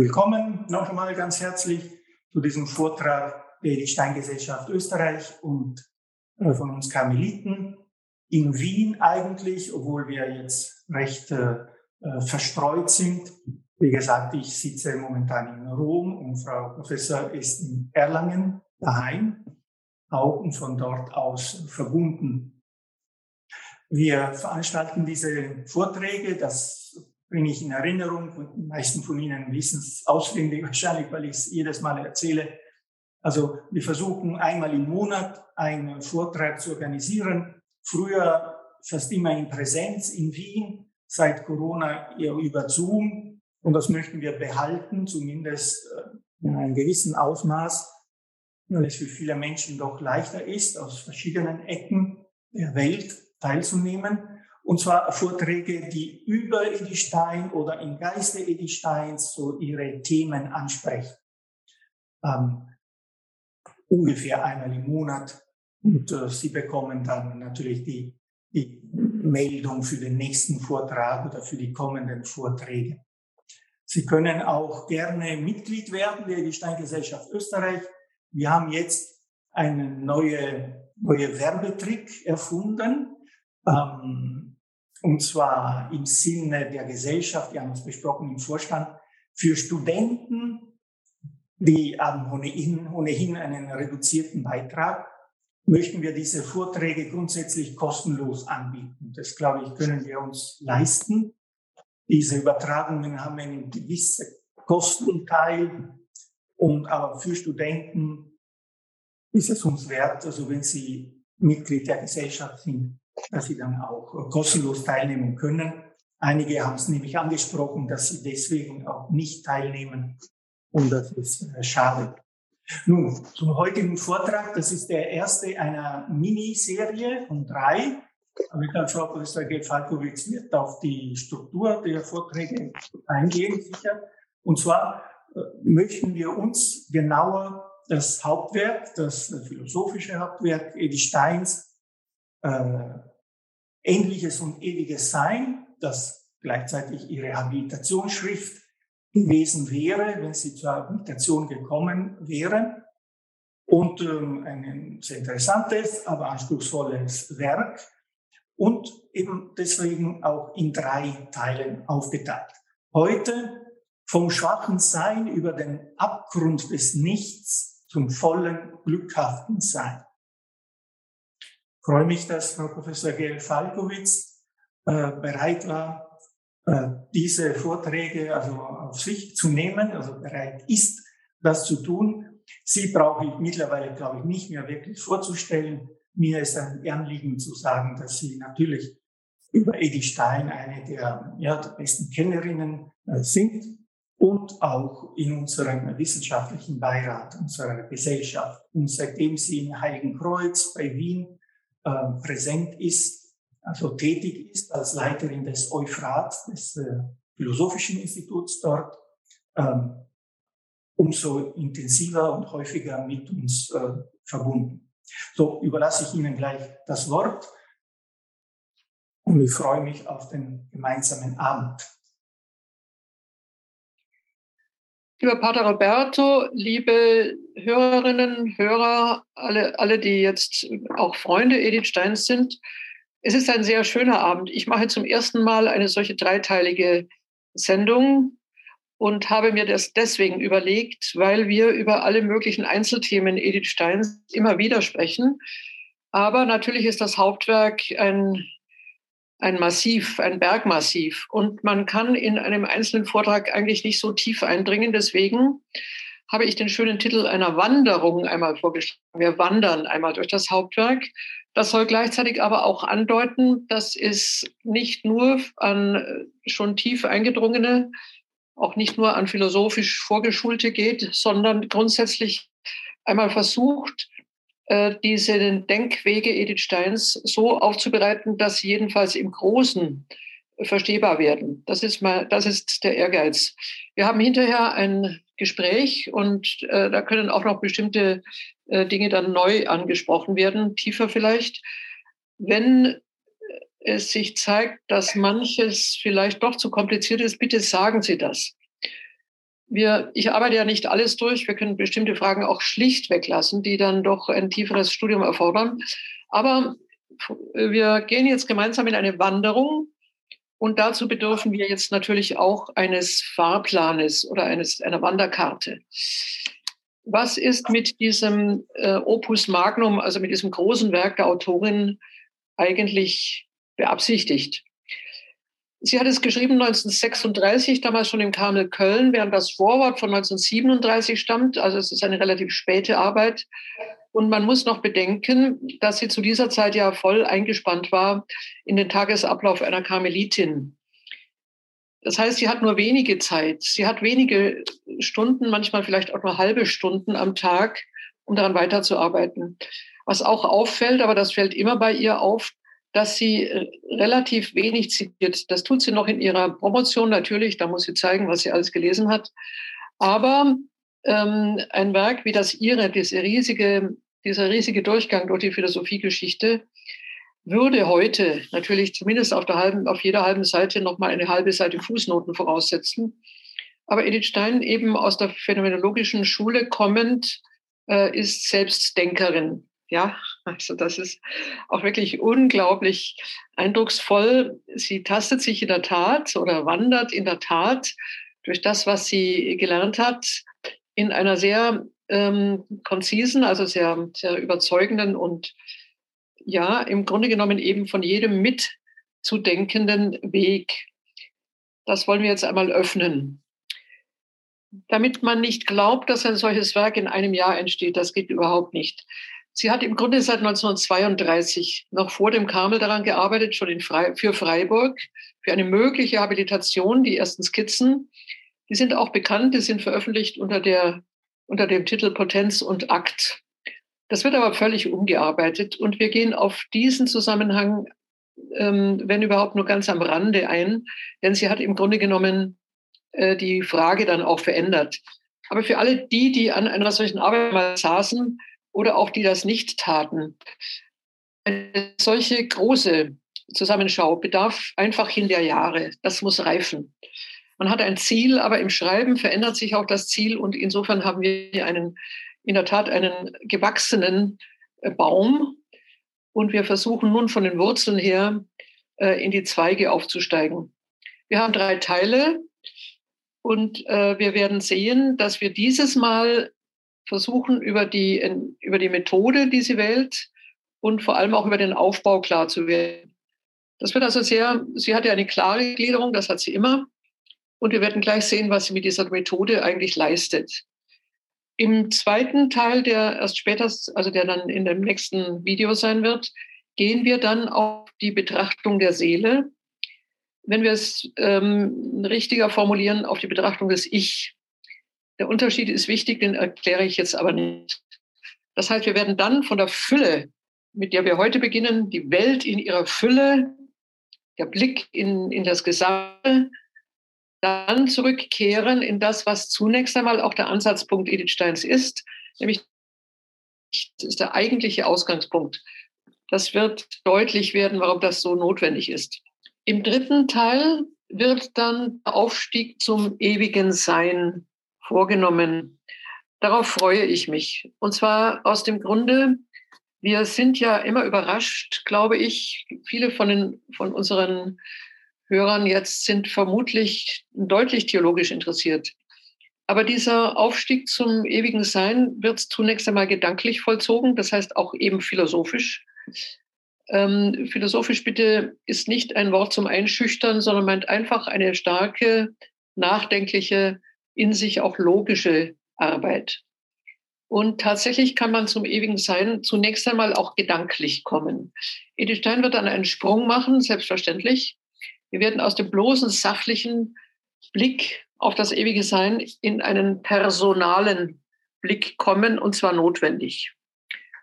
willkommen noch einmal ganz herzlich zu diesem Vortrag der Edith Stein Gesellschaft Österreich und äh, von uns Karmeliten in Wien eigentlich, obwohl wir jetzt recht äh, äh, verstreut sind. Wie gesagt, ich sitze momentan in Rom und Frau Professor ist in Erlangen daheim, auch und von dort aus verbunden. Wir veranstalten diese Vorträge, das bringe ich in Erinnerung. Die meisten von Ihnen wissen es auswendig wahrscheinlich, weil ich es jedes Mal erzähle. Also wir versuchen einmal im Monat einen Vortrag zu organisieren. Früher fast immer in Präsenz in Wien, seit Corona eher über Zoom. Und das möchten wir behalten, zumindest äh, in einem gewissen Ausmaß, weil es für viele Menschen doch leichter ist, aus verschiedenen Ecken der Welt teilzunehmen. Und zwar Vorträge, die über Edith Stein oder im Geiste Edith Steins so ihre Themen ansprechen. Ähm, ungefähr einmal im Monat. Und äh, Sie bekommen dann natürlich die, die Meldung für den nächsten Vortrag oder für die kommenden Vorträge. Sie können auch gerne Mitglied werden der Edith Stein Gesellschaft Österreich. Wir haben jetzt einen neue, neue Werbetrick erfunden. Ähm, und zwar im Sinne der Gesellschaft, wir haben es besprochen im Vorstand, für Studenten, die haben ohnehin, ohnehin einen reduzierten Beitrag, möchten wir diese Vorträge grundsätzlich kostenlos anbieten. Das, glaube ich, können wir uns leisten. Diese Übertragungen haben einen gewissen Kostenteil und aber für Studenten ist es uns wert, also wenn sie Mitglied der Gesellschaft sind, dass sie dann auch kostenlos teilnehmen können. Einige haben es nämlich angesprochen, dass sie deswegen auch nicht teilnehmen. Und das ist äh, schade. Nun, zum heutigen Vortrag. Das ist der erste einer Miniserie von drei. Aber ich glaube, Frau Professor Gefalkowitz wird auf die Struktur der Vorträge eingehen, sicher. Und zwar äh, möchten wir uns genauer das Hauptwerk, das philosophische Hauptwerk Edith Steins äh, Ähnliches und Ewiges Sein, das gleichzeitig ihre Habilitationsschrift gewesen wäre, wenn sie zur Habilitation gekommen wäre. Und ähm, ein sehr interessantes, aber anspruchsvolles Werk und eben deswegen auch in drei Teilen aufgeteilt. Heute vom schwachen Sein über den Abgrund des Nichts zum vollen, glückhaften Sein freue mich, dass Frau Professor Gel Falkowitz äh, bereit war, äh, diese Vorträge also auf sich zu nehmen, also bereit ist, das zu tun. Sie brauche ich mittlerweile, glaube ich, nicht mehr wirklich vorzustellen. Mir ist ein Anliegen zu sagen, dass Sie natürlich über Edith Stein eine der, ja, der besten Kennerinnen äh, sind und auch in unserem wissenschaftlichen Beirat unserer Gesellschaft. Und seitdem Sie in Heiligenkreuz bei Wien äh, präsent ist, also tätig ist als Leiterin des Euphrat, des äh, Philosophischen Instituts dort, ähm, umso intensiver und häufiger mit uns äh, verbunden. So überlasse ich Ihnen gleich das Wort und ich freue mich auf den gemeinsamen Abend. Lieber Pater Roberto, liebe Hörerinnen, Hörer, alle, alle, die jetzt auch Freunde Edith Steins sind, es ist ein sehr schöner Abend. Ich mache zum ersten Mal eine solche dreiteilige Sendung und habe mir das deswegen überlegt, weil wir über alle möglichen Einzelthemen Edith Steins immer wieder sprechen. Aber natürlich ist das Hauptwerk ein ein Massiv, ein Bergmassiv. Und man kann in einem einzelnen Vortrag eigentlich nicht so tief eindringen. Deswegen habe ich den schönen Titel einer Wanderung einmal vorgeschlagen. Wir wandern einmal durch das Hauptwerk. Das soll gleichzeitig aber auch andeuten, dass es nicht nur an schon tief eingedrungene, auch nicht nur an philosophisch Vorgeschulte geht, sondern grundsätzlich einmal versucht, äh, diese Denkwege Edith Steins so aufzubereiten, dass sie jedenfalls im Großen verstehbar werden. Das ist mal, das ist der Ehrgeiz. Wir haben hinterher ein Gespräch und äh, da können auch noch bestimmte äh, Dinge dann neu angesprochen werden, tiefer vielleicht. Wenn es sich zeigt, dass manches vielleicht doch zu kompliziert ist, bitte sagen Sie das. Wir, ich arbeite ja nicht alles durch. Wir können bestimmte Fragen auch schlicht weglassen, die dann doch ein tieferes Studium erfordern. Aber wir gehen jetzt gemeinsam in eine Wanderung und dazu bedürfen wir jetzt natürlich auch eines Fahrplanes oder eines, einer Wanderkarte. Was ist mit diesem äh, Opus Magnum, also mit diesem großen Werk der Autorin, eigentlich beabsichtigt? Sie hat es geschrieben 1936, damals schon im Kamel Köln, während das Vorwort von 1937 stammt. Also es ist eine relativ späte Arbeit. Und man muss noch bedenken, dass sie zu dieser Zeit ja voll eingespannt war in den Tagesablauf einer Karmelitin. Das heißt, sie hat nur wenige Zeit. Sie hat wenige Stunden, manchmal vielleicht auch nur halbe Stunden am Tag, um daran weiterzuarbeiten. Was auch auffällt, aber das fällt immer bei ihr auf, dass sie äh, relativ wenig zitiert. Das tut sie noch in ihrer Promotion natürlich, da muss sie zeigen, was sie alles gelesen hat. Aber ähm, ein Werk wie das ihre, diese riesige, dieser riesige Durchgang durch die Philosophiegeschichte, würde heute natürlich zumindest auf, der halben, auf jeder halben Seite nochmal eine halbe Seite Fußnoten voraussetzen. Aber Edith Stein, eben aus der phänomenologischen Schule kommend, äh, ist selbst Denkerin. Ja, also das ist auch wirklich unglaublich eindrucksvoll. Sie tastet sich in der Tat oder wandert in der Tat durch das, was sie gelernt hat, in einer sehr ähm, konzisen, also sehr, sehr überzeugenden und ja, im Grunde genommen eben von jedem mitzudenkenden Weg. Das wollen wir jetzt einmal öffnen. Damit man nicht glaubt, dass ein solches Werk in einem Jahr entsteht, das geht überhaupt nicht. Sie hat im Grunde seit 1932, noch vor dem Karmel, daran gearbeitet, schon in Fre für Freiburg, für eine mögliche Habilitation, die ersten Skizzen. Die sind auch bekannt, die sind veröffentlicht unter, der, unter dem Titel Potenz und Akt. Das wird aber völlig umgearbeitet und wir gehen auf diesen Zusammenhang, ähm, wenn überhaupt nur ganz am Rande ein, denn sie hat im Grunde genommen äh, die Frage dann auch verändert. Aber für alle die, die an einer solchen Arbeit mal saßen, oder auch die das nicht taten. Eine solche große Zusammenschau bedarf einfach hin der Jahre. Das muss reifen. Man hat ein Ziel, aber im Schreiben verändert sich auch das Ziel und insofern haben wir einen, in der Tat einen gewachsenen äh, Baum und wir versuchen nun von den Wurzeln her äh, in die Zweige aufzusteigen. Wir haben drei Teile und äh, wir werden sehen, dass wir dieses Mal versuchen, über die, über die Methode, die sie wählt und vor allem auch über den Aufbau klar zu werden. Das wird also sehr, sie hat ja eine klare Gliederung, das hat sie immer. Und wir werden gleich sehen, was sie mit dieser Methode eigentlich leistet. Im zweiten Teil, der erst später, also der dann in dem nächsten Video sein wird, gehen wir dann auf die Betrachtung der Seele. Wenn wir es ähm, richtiger formulieren, auf die Betrachtung des Ich. Der Unterschied ist wichtig, den erkläre ich jetzt aber nicht. Das heißt, wir werden dann von der Fülle, mit der wir heute beginnen, die Welt in ihrer Fülle, der Blick in, in das Gesamte, dann zurückkehren in das, was zunächst einmal auch der Ansatzpunkt Edith Steins ist, nämlich das ist der eigentliche Ausgangspunkt. Das wird deutlich werden, warum das so notwendig ist. Im dritten Teil wird dann der Aufstieg zum ewigen Sein vorgenommen. Darauf freue ich mich. Und zwar aus dem Grunde, wir sind ja immer überrascht, glaube ich. Viele von, den, von unseren Hörern jetzt sind vermutlich deutlich theologisch interessiert. Aber dieser Aufstieg zum ewigen Sein wird zunächst einmal gedanklich vollzogen, das heißt auch eben philosophisch. Ähm, philosophisch bitte ist nicht ein Wort zum Einschüchtern, sondern meint einfach eine starke, nachdenkliche in sich auch logische Arbeit. Und tatsächlich kann man zum ewigen Sein zunächst einmal auch gedanklich kommen. Edith Stein wird dann einen Sprung machen, selbstverständlich. Wir werden aus dem bloßen sachlichen Blick auf das ewige Sein in einen personalen Blick kommen, und zwar notwendig.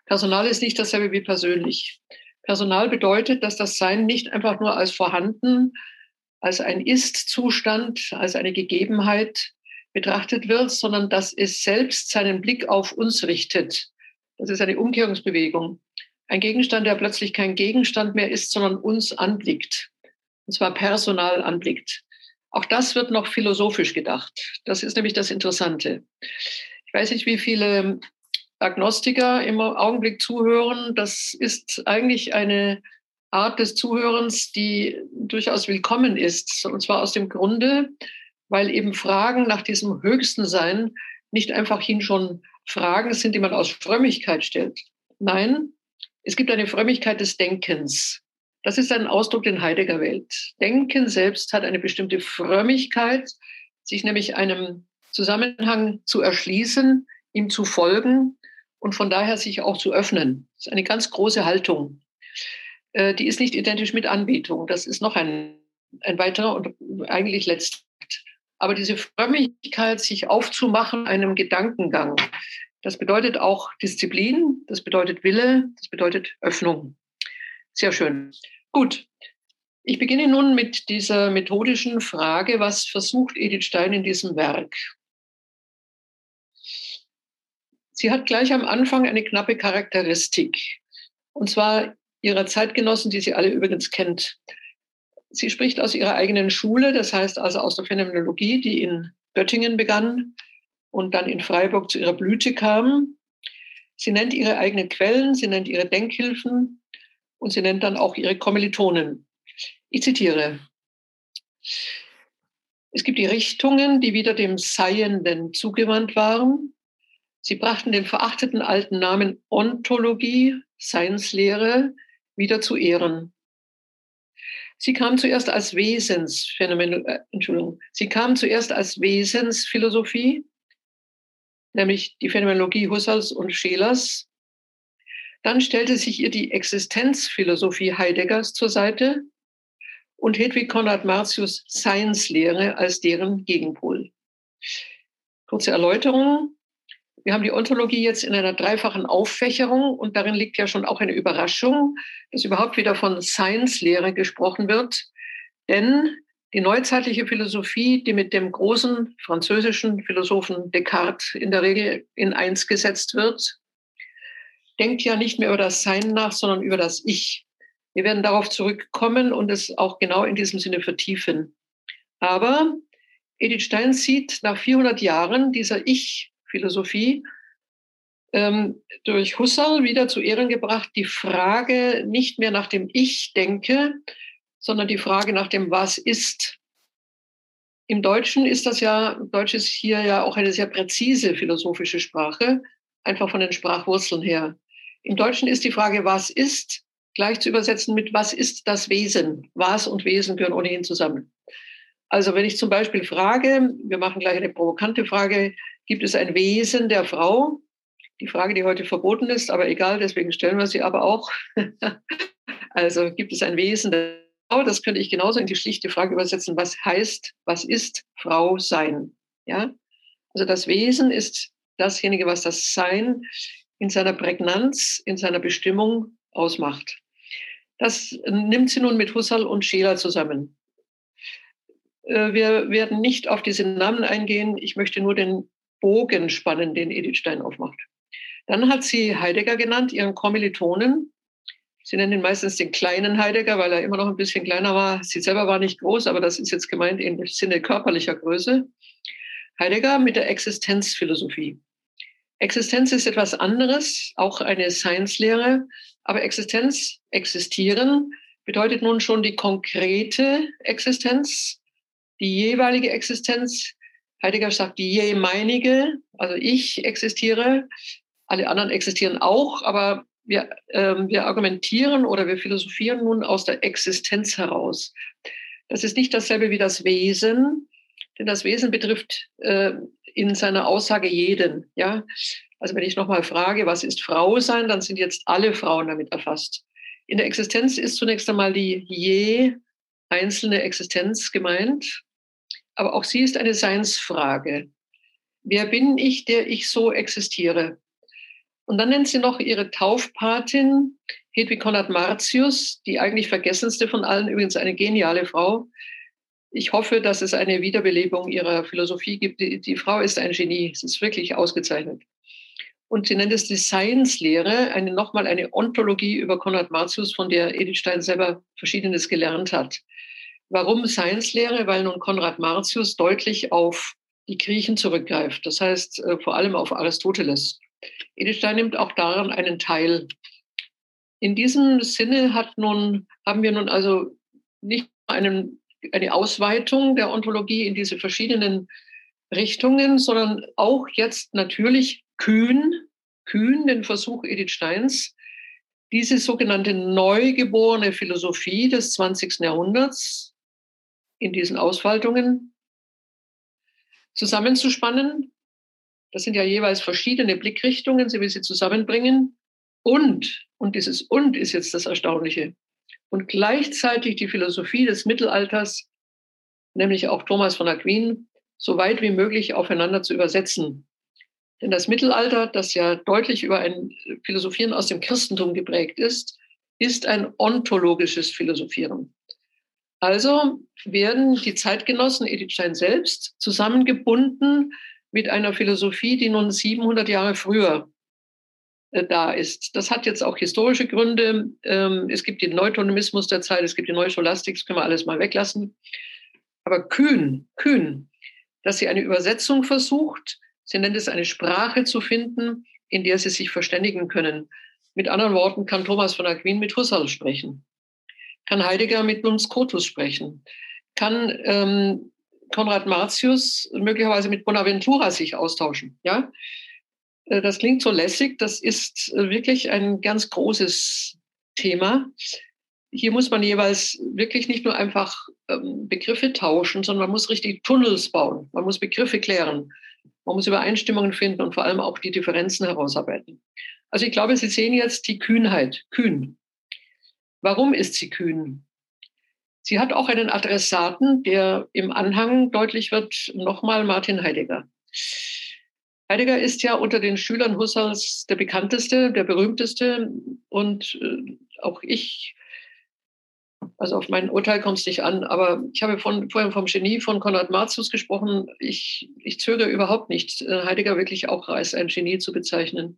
Personal ist nicht dasselbe wie persönlich. Personal bedeutet, dass das Sein nicht einfach nur als vorhanden, als ein Ist-Zustand, als eine Gegebenheit betrachtet wird, sondern dass es selbst seinen Blick auf uns richtet. Das ist eine Umkehrungsbewegung. Ein Gegenstand, der plötzlich kein Gegenstand mehr ist, sondern uns anblickt. Und zwar personal anblickt. Auch das wird noch philosophisch gedacht. Das ist nämlich das Interessante. Ich weiß nicht, wie viele Agnostiker im Augenblick zuhören. Das ist eigentlich eine Art des Zuhörens, die durchaus willkommen ist. Und zwar aus dem Grunde, weil eben Fragen nach diesem höchsten Sein nicht einfach hin schon Fragen sind, die man aus Frömmigkeit stellt. Nein, es gibt eine Frömmigkeit des Denkens. Das ist ein Ausdruck in Heidegger Welt. Denken selbst hat eine bestimmte Frömmigkeit, sich nämlich einem Zusammenhang zu erschließen, ihm zu folgen und von daher sich auch zu öffnen. Das ist eine ganz große Haltung. Äh, die ist nicht identisch mit Anbetung. Das ist noch ein, ein weiterer und eigentlich letzter. Aber diese Frömmigkeit, sich aufzumachen einem Gedankengang, das bedeutet auch Disziplin, das bedeutet Wille, das bedeutet Öffnung. Sehr schön. Gut. Ich beginne nun mit dieser methodischen Frage, was versucht Edith Stein in diesem Werk? Sie hat gleich am Anfang eine knappe Charakteristik. Und zwar ihrer Zeitgenossen, die sie alle übrigens kennt. Sie spricht aus ihrer eigenen Schule, das heißt also aus der Phänomenologie, die in Göttingen begann und dann in Freiburg zu ihrer Blüte kam. Sie nennt ihre eigenen Quellen, sie nennt ihre Denkhilfen und sie nennt dann auch ihre Kommilitonen. Ich zitiere. Es gibt die Richtungen, die wieder dem Seienden zugewandt waren. Sie brachten den verachteten alten Namen Ontologie, Seinslehre, wieder zu ehren. Sie kam zuerst als Wesensphänomen, äh, Entschuldigung, sie kam zuerst als Wesensphilosophie, nämlich die Phänomenologie Husserls und Schelers. Dann stellte sich ihr die Existenzphilosophie Heideggers zur Seite und Hedwig Konrad Martius Seinslehre als deren Gegenpol. Kurze Erläuterung. Wir haben die Ontologie jetzt in einer dreifachen Auffächerung und darin liegt ja schon auch eine Überraschung, dass überhaupt wieder von Science-Lehre gesprochen wird. Denn die neuzeitliche Philosophie, die mit dem großen französischen Philosophen Descartes in der Regel in eins gesetzt wird, denkt ja nicht mehr über das Sein nach, sondern über das Ich. Wir werden darauf zurückkommen und es auch genau in diesem Sinne vertiefen. Aber Edith Stein sieht nach 400 Jahren dieser Ich Philosophie ähm, durch Husserl wieder zu Ehren gebracht, die Frage nicht mehr nach dem Ich denke, sondern die Frage nach dem Was ist. Im Deutschen ist das ja, Deutsch ist hier ja auch eine sehr präzise philosophische Sprache, einfach von den Sprachwurzeln her. Im Deutschen ist die Frage, was ist, gleich zu übersetzen mit, was ist das Wesen? Was und Wesen gehören ohnehin zusammen. Also wenn ich zum Beispiel frage, wir machen gleich eine provokante Frage, Gibt es ein Wesen der Frau? Die Frage, die heute verboten ist, aber egal, deswegen stellen wir sie aber auch. also gibt es ein Wesen der Frau? Das könnte ich genauso in die schlichte Frage übersetzen. Was heißt, was ist Frau sein? Ja? Also das Wesen ist dasjenige, was das Sein in seiner Prägnanz, in seiner Bestimmung ausmacht. Das nimmt sie nun mit Husserl und Scheler zusammen. Äh, wir werden nicht auf diese Namen eingehen. Ich möchte nur den Bogen spannen, den Edith Stein aufmacht. Dann hat sie Heidegger genannt, ihren Kommilitonen. Sie nennen ihn meistens den kleinen Heidegger, weil er immer noch ein bisschen kleiner war. Sie selber war nicht groß, aber das ist jetzt gemeint im Sinne körperlicher Größe. Heidegger mit der Existenzphilosophie. Existenz ist etwas anderes, auch eine Science-Lehre, aber Existenz, existieren, bedeutet nun schon die konkrete Existenz, die jeweilige Existenz, Heidegger sagt, die je meinige, also ich existiere, alle anderen existieren auch, aber wir, ähm, wir argumentieren oder wir philosophieren nun aus der Existenz heraus. Das ist nicht dasselbe wie das Wesen, denn das Wesen betrifft äh, in seiner Aussage jeden. Ja? Also wenn ich nochmal frage, was ist Frau sein, dann sind jetzt alle Frauen damit erfasst. In der Existenz ist zunächst einmal die je einzelne Existenz gemeint aber auch sie ist eine Seinsfrage. Wer bin ich, der ich so existiere? Und dann nennt sie noch ihre Taufpatin, Hedwig Konrad Martius, die eigentlich vergessenste von allen, übrigens eine geniale Frau. Ich hoffe, dass es eine Wiederbelebung ihrer Philosophie gibt. Die, die Frau ist ein Genie, sie ist wirklich ausgezeichnet. Und sie nennt es die Science-Lehre, eine, nochmal eine Ontologie über Konrad Martius, von der Edith Stein selber Verschiedenes gelernt hat. Warum Science-Lehre? Weil nun Konrad Martius deutlich auf die Griechen zurückgreift, das heißt äh, vor allem auf Aristoteles. Edelstein nimmt auch daran einen Teil. In diesem Sinne hat nun, haben wir nun also nicht einen, eine Ausweitung der Ontologie in diese verschiedenen Richtungen, sondern auch jetzt natürlich kühn, kühn den Versuch Edith Steins, diese sogenannte neugeborene Philosophie des 20. Jahrhunderts in diesen Ausfaltungen zusammenzuspannen. Das sind ja jeweils verschiedene Blickrichtungen, sie will sie zusammenbringen. Und, und dieses Und ist jetzt das Erstaunliche, und gleichzeitig die Philosophie des Mittelalters, nämlich auch Thomas von Aquin, so weit wie möglich aufeinander zu übersetzen. Denn das Mittelalter, das ja deutlich über ein Philosophieren aus dem Christentum geprägt ist, ist ein ontologisches Philosophieren. Also werden die Zeitgenossen Edith Stein selbst zusammengebunden mit einer Philosophie, die nun 700 Jahre früher äh, da ist. Das hat jetzt auch historische Gründe. Ähm, es gibt den Neutonomismus der Zeit, es gibt die Neuscholastik, das können wir alles mal weglassen. Aber kühn, kühn, dass sie eine Übersetzung versucht, sie nennt es eine Sprache zu finden, in der sie sich verständigen können. Mit anderen Worten kann Thomas von Aquin mit Husserl sprechen, kann Heidegger mit Duns Scotus sprechen, kann ähm, Konrad Martius möglicherweise mit Bonaventura sich austauschen. Ja? Äh, das klingt so lässig, das ist äh, wirklich ein ganz großes Thema. Hier muss man jeweils wirklich nicht nur einfach ähm, Begriffe tauschen, sondern man muss richtig Tunnels bauen. Man muss Begriffe klären. Man muss Übereinstimmungen finden und vor allem auch die Differenzen herausarbeiten. Also ich glaube, Sie sehen jetzt die Kühnheit, kühn. Warum ist sie kühn? Sie hat auch einen Adressaten, der im Anhang deutlich wird, nochmal Martin Heidegger. Heidegger ist ja unter den Schülern Husserls der bekannteste, der berühmteste. Und äh, auch ich, also auf mein Urteil kommt es nicht an, aber ich habe von, vorhin vom Genie von Konrad Martius gesprochen. Ich, ich zögere überhaupt nicht, äh, Heidegger wirklich auch als ein Genie zu bezeichnen.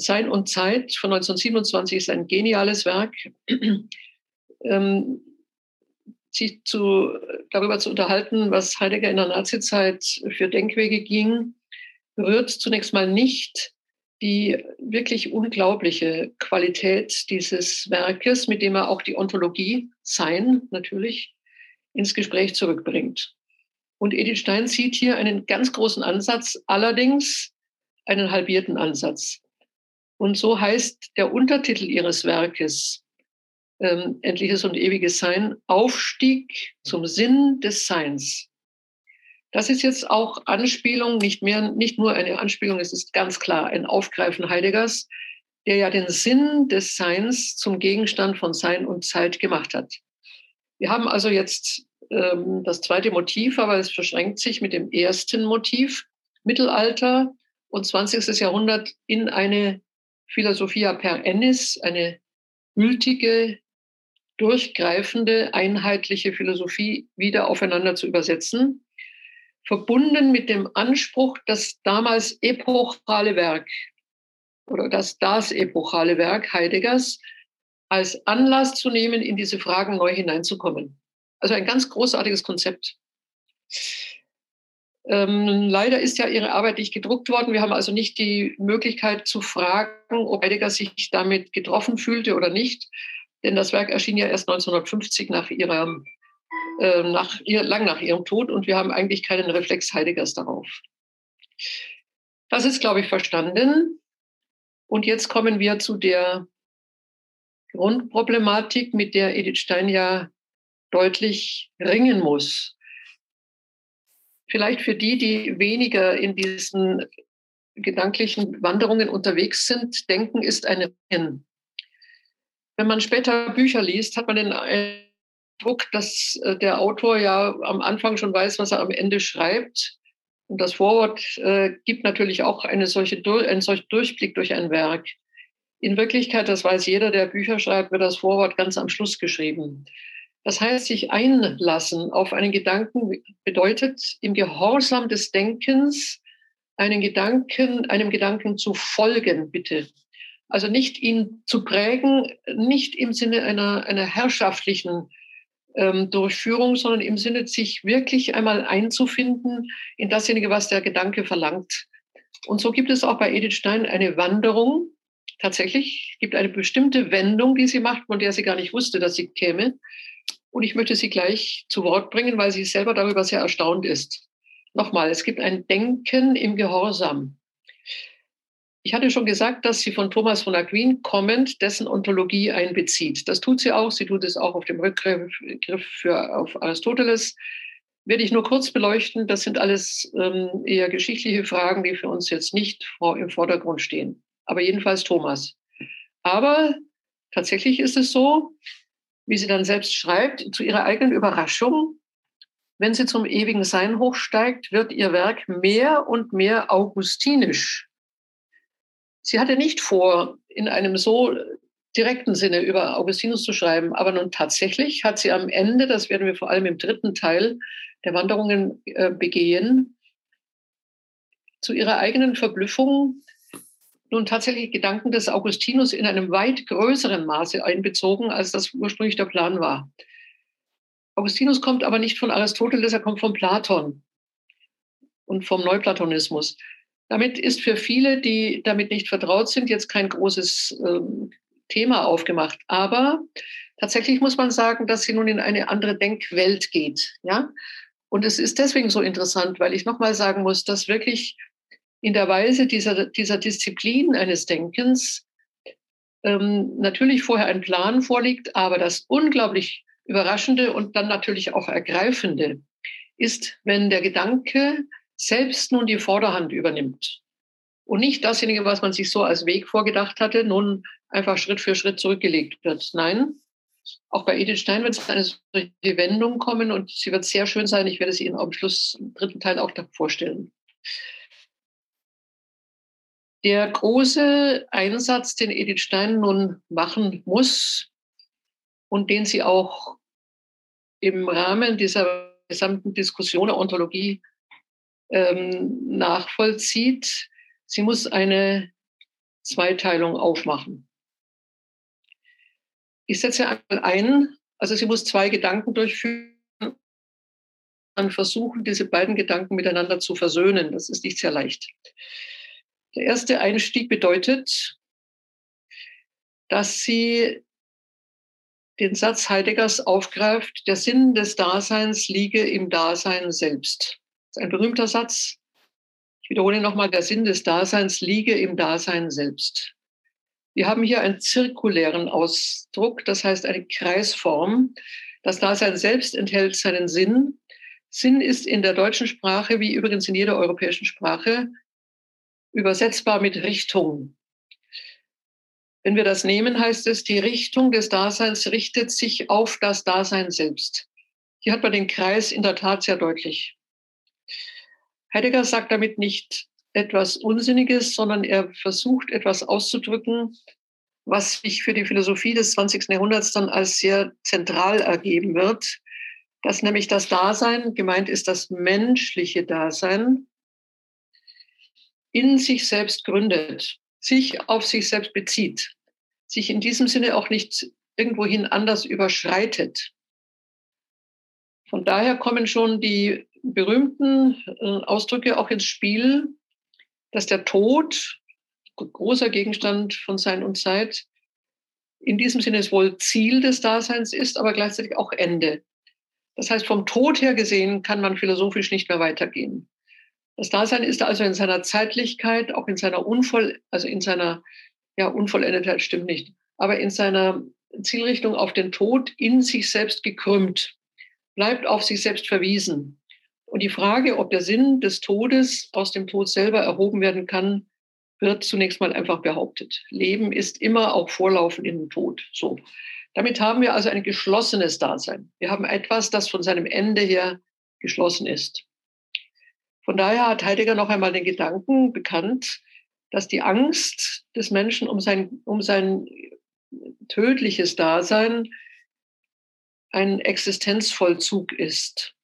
Sein und Zeit von 1927 ist ein geniales Werk. ähm, sich zu, darüber zu unterhalten, was Heidegger in der Nazizeit für Denkwege ging, berührt zunächst mal nicht die wirklich unglaubliche Qualität dieses Werkes, mit dem er auch die Ontologie Sein natürlich ins Gespräch zurückbringt. Und Edith Stein sieht hier einen ganz großen Ansatz, allerdings einen halbierten Ansatz. Und so heißt der Untertitel ihres Werkes, ähm, Endliches und ewiges Sein, Aufstieg zum Sinn des Seins. Das ist jetzt auch Anspielung, nicht mehr, nicht nur eine Anspielung, es ist ganz klar ein Aufgreifen Heideggers, der ja den Sinn des Seins zum Gegenstand von Sein und Zeit gemacht hat. Wir haben also jetzt ähm, das zweite Motiv, aber es verschränkt sich mit dem ersten Motiv, Mittelalter und 20. Jahrhundert in eine Philosophia per ennis, eine gültige, durchgreifende, einheitliche Philosophie wieder aufeinander zu übersetzen verbunden mit dem Anspruch, das damals epochale Werk oder das das epochale Werk Heideggers als Anlass zu nehmen, in diese Fragen neu hineinzukommen. Also ein ganz großartiges Konzept. Ähm, leider ist ja Ihre Arbeit nicht gedruckt worden. Wir haben also nicht die Möglichkeit zu fragen, ob Heidegger sich damit getroffen fühlte oder nicht. Denn das Werk erschien ja erst 1950 nach ihrer äh, nach ihr, lang nach ihrem Tod und wir haben eigentlich keinen Reflex Heideggers darauf. Das ist, glaube ich, verstanden. Und jetzt kommen wir zu der Grundproblematik, mit der Edith Stein ja deutlich ringen muss. Vielleicht für die, die weniger in diesen gedanklichen Wanderungen unterwegs sind, denken ist ein Ringen. Wenn man später Bücher liest, hat man den Druck, dass äh, der Autor ja am Anfang schon weiß, was er am Ende schreibt. Und das Vorwort äh, gibt natürlich auch eine solche, einen solchen Durchblick durch ein Werk. In Wirklichkeit, das weiß jeder, der Bücher schreibt, wird das Vorwort ganz am Schluss geschrieben. Das heißt, sich einlassen auf einen Gedanken bedeutet im Gehorsam des Denkens einen Gedanken, einem Gedanken zu folgen, bitte. Also nicht ihn zu prägen, nicht im Sinne einer, einer herrschaftlichen ähm, Durchführung, sondern im Sinne, sich wirklich einmal einzufinden in dasjenige, was der Gedanke verlangt. Und so gibt es auch bei Edith Stein eine Wanderung. Tatsächlich gibt eine bestimmte Wendung, die sie macht, von der sie gar nicht wusste, dass sie käme. Und ich möchte sie gleich zu Wort bringen, weil sie selber darüber sehr erstaunt ist. Nochmal, es gibt ein Denken im Gehorsam. Ich hatte schon gesagt, dass sie von Thomas von Aquin kommend dessen Ontologie einbezieht. Das tut sie auch. Sie tut es auch auf dem Rückgriff für, auf Aristoteles. Werde ich nur kurz beleuchten. Das sind alles ähm, eher geschichtliche Fragen, die für uns jetzt nicht im Vordergrund stehen. Aber jedenfalls Thomas. Aber tatsächlich ist es so, wie sie dann selbst schreibt, zu ihrer eigenen Überraschung, wenn sie zum ewigen Sein hochsteigt, wird ihr Werk mehr und mehr augustinisch. Sie hatte nicht vor, in einem so direkten Sinne über Augustinus zu schreiben, aber nun tatsächlich hat sie am Ende, das werden wir vor allem im dritten Teil der Wanderungen äh, begehen, zu ihrer eigenen Verblüffung nun tatsächlich Gedanken des Augustinus in einem weit größeren Maße einbezogen, als das ursprünglich der Plan war. Augustinus kommt aber nicht von Aristoteles, er kommt von Platon und vom Neuplatonismus. Damit ist für viele, die damit nicht vertraut sind, jetzt kein großes ähm, Thema aufgemacht. Aber tatsächlich muss man sagen, dass sie nun in eine andere Denkwelt geht. Ja? Und es ist deswegen so interessant, weil ich nochmal sagen muss, dass wirklich in der Weise dieser, dieser Disziplin eines Denkens ähm, natürlich vorher ein Plan vorliegt, aber das unglaublich Überraschende und dann natürlich auch Ergreifende ist, wenn der Gedanke selbst nun die Vorderhand übernimmt und nicht dasjenige, was man sich so als Weg vorgedacht hatte, nun einfach Schritt für Schritt zurückgelegt wird. Nein, auch bei Edith Stein wird es eine solche Wendung kommen und sie wird sehr schön sein. Ich werde sie Ihnen am Schluss im dritten Teil auch vorstellen. Der große Einsatz, den Edith Stein nun machen muss und den sie auch im Rahmen dieser gesamten Diskussion der Ontologie ähm, nachvollzieht, sie muss eine Zweiteilung aufmachen. Ich setze einmal ein, also sie muss zwei Gedanken durchführen und versuchen, diese beiden Gedanken miteinander zu versöhnen. Das ist nicht sehr leicht. Der erste Einstieg bedeutet, dass sie den Satz Heideggers aufgreift, der Sinn des Daseins liege im Dasein selbst. Das ist ein berühmter Satz. Ich wiederhole nochmal, der Sinn des Daseins liege im Dasein selbst. Wir haben hier einen zirkulären Ausdruck, das heißt eine Kreisform. Das Dasein selbst enthält seinen Sinn. Sinn ist in der deutschen Sprache, wie übrigens in jeder europäischen Sprache, übersetzbar mit Richtung. Wenn wir das nehmen, heißt es, die Richtung des Daseins richtet sich auf das Dasein selbst. Hier hat man den Kreis in der Tat sehr deutlich. Heidegger sagt damit nicht etwas Unsinniges, sondern er versucht etwas auszudrücken, was sich für die Philosophie des 20. Jahrhunderts dann als sehr zentral ergeben wird, dass nämlich das Dasein, gemeint ist das menschliche Dasein, in sich selbst gründet, sich auf sich selbst bezieht, sich in diesem Sinne auch nicht irgendwohin anders überschreitet. Von daher kommen schon die berühmten äh, Ausdrücke auch ins Spiel, dass der Tod, großer Gegenstand von Sein und Zeit, in diesem Sinne wohl Ziel des Daseins ist, aber gleichzeitig auch Ende. Das heißt, vom Tod her gesehen kann man philosophisch nicht mehr weitergehen. Das Dasein ist also in seiner Zeitlichkeit, auch in seiner Unvoll, also in seiner, ja, Unvollendetheit stimmt nicht, aber in seiner Zielrichtung auf den Tod in sich selbst gekrümmt, bleibt auf sich selbst verwiesen. Und die Frage, ob der Sinn des Todes aus dem Tod selber erhoben werden kann, wird zunächst mal einfach behauptet. Leben ist immer auch Vorlaufen in den Tod. So. Damit haben wir also ein geschlossenes Dasein. Wir haben etwas, das von seinem Ende her geschlossen ist. Von daher hat Heidegger noch einmal den Gedanken bekannt, dass die Angst des Menschen um sein, um sein tödliches Dasein ein Existenzvollzug ist.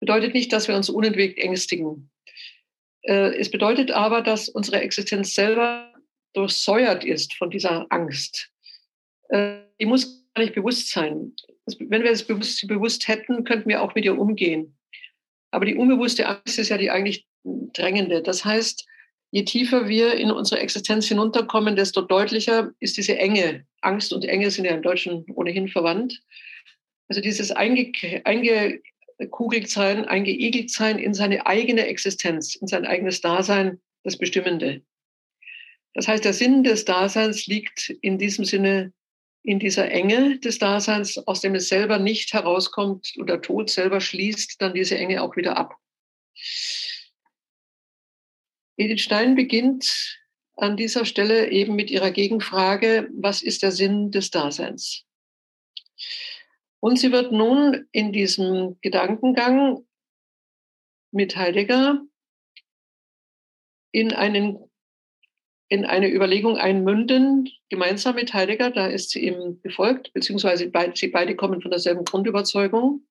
Bedeutet nicht, dass wir uns unentwegt ängstigen. Äh, es bedeutet aber, dass unsere Existenz selber durchsäuert ist von dieser Angst. Äh, die muss gar nicht bewusst sein. wenn wir es bewusst, bewusst hätten, könnten wir auch mit ihr umgehen. Aber die unbewusste Angst ist ja die eigentlich drängende. Das heißt, je tiefer wir in unsere Existenz hinunterkommen, desto deutlicher ist diese Enge. Angst und Enge sind ja im Deutschen ohnehin verwandt. Also dieses einge, eingekugelt sein, eingeigelt sein in seine eigene Existenz, in sein eigenes Dasein, das Bestimmende. Das heißt, der Sinn des Daseins liegt in diesem Sinne in dieser Enge des Daseins, aus dem es selber nicht herauskommt oder Tod selber schließt dann diese Enge auch wieder ab. Edith Stein beginnt an dieser Stelle eben mit ihrer Gegenfrage, was ist der Sinn des Daseins? Und sie wird nun in diesem Gedankengang mit Heidegger in einen in eine Überlegung einmünden, gemeinsam mit Heidegger, da ist sie ihm gefolgt, beziehungsweise beid, sie beide kommen von derselben Grundüberzeugung,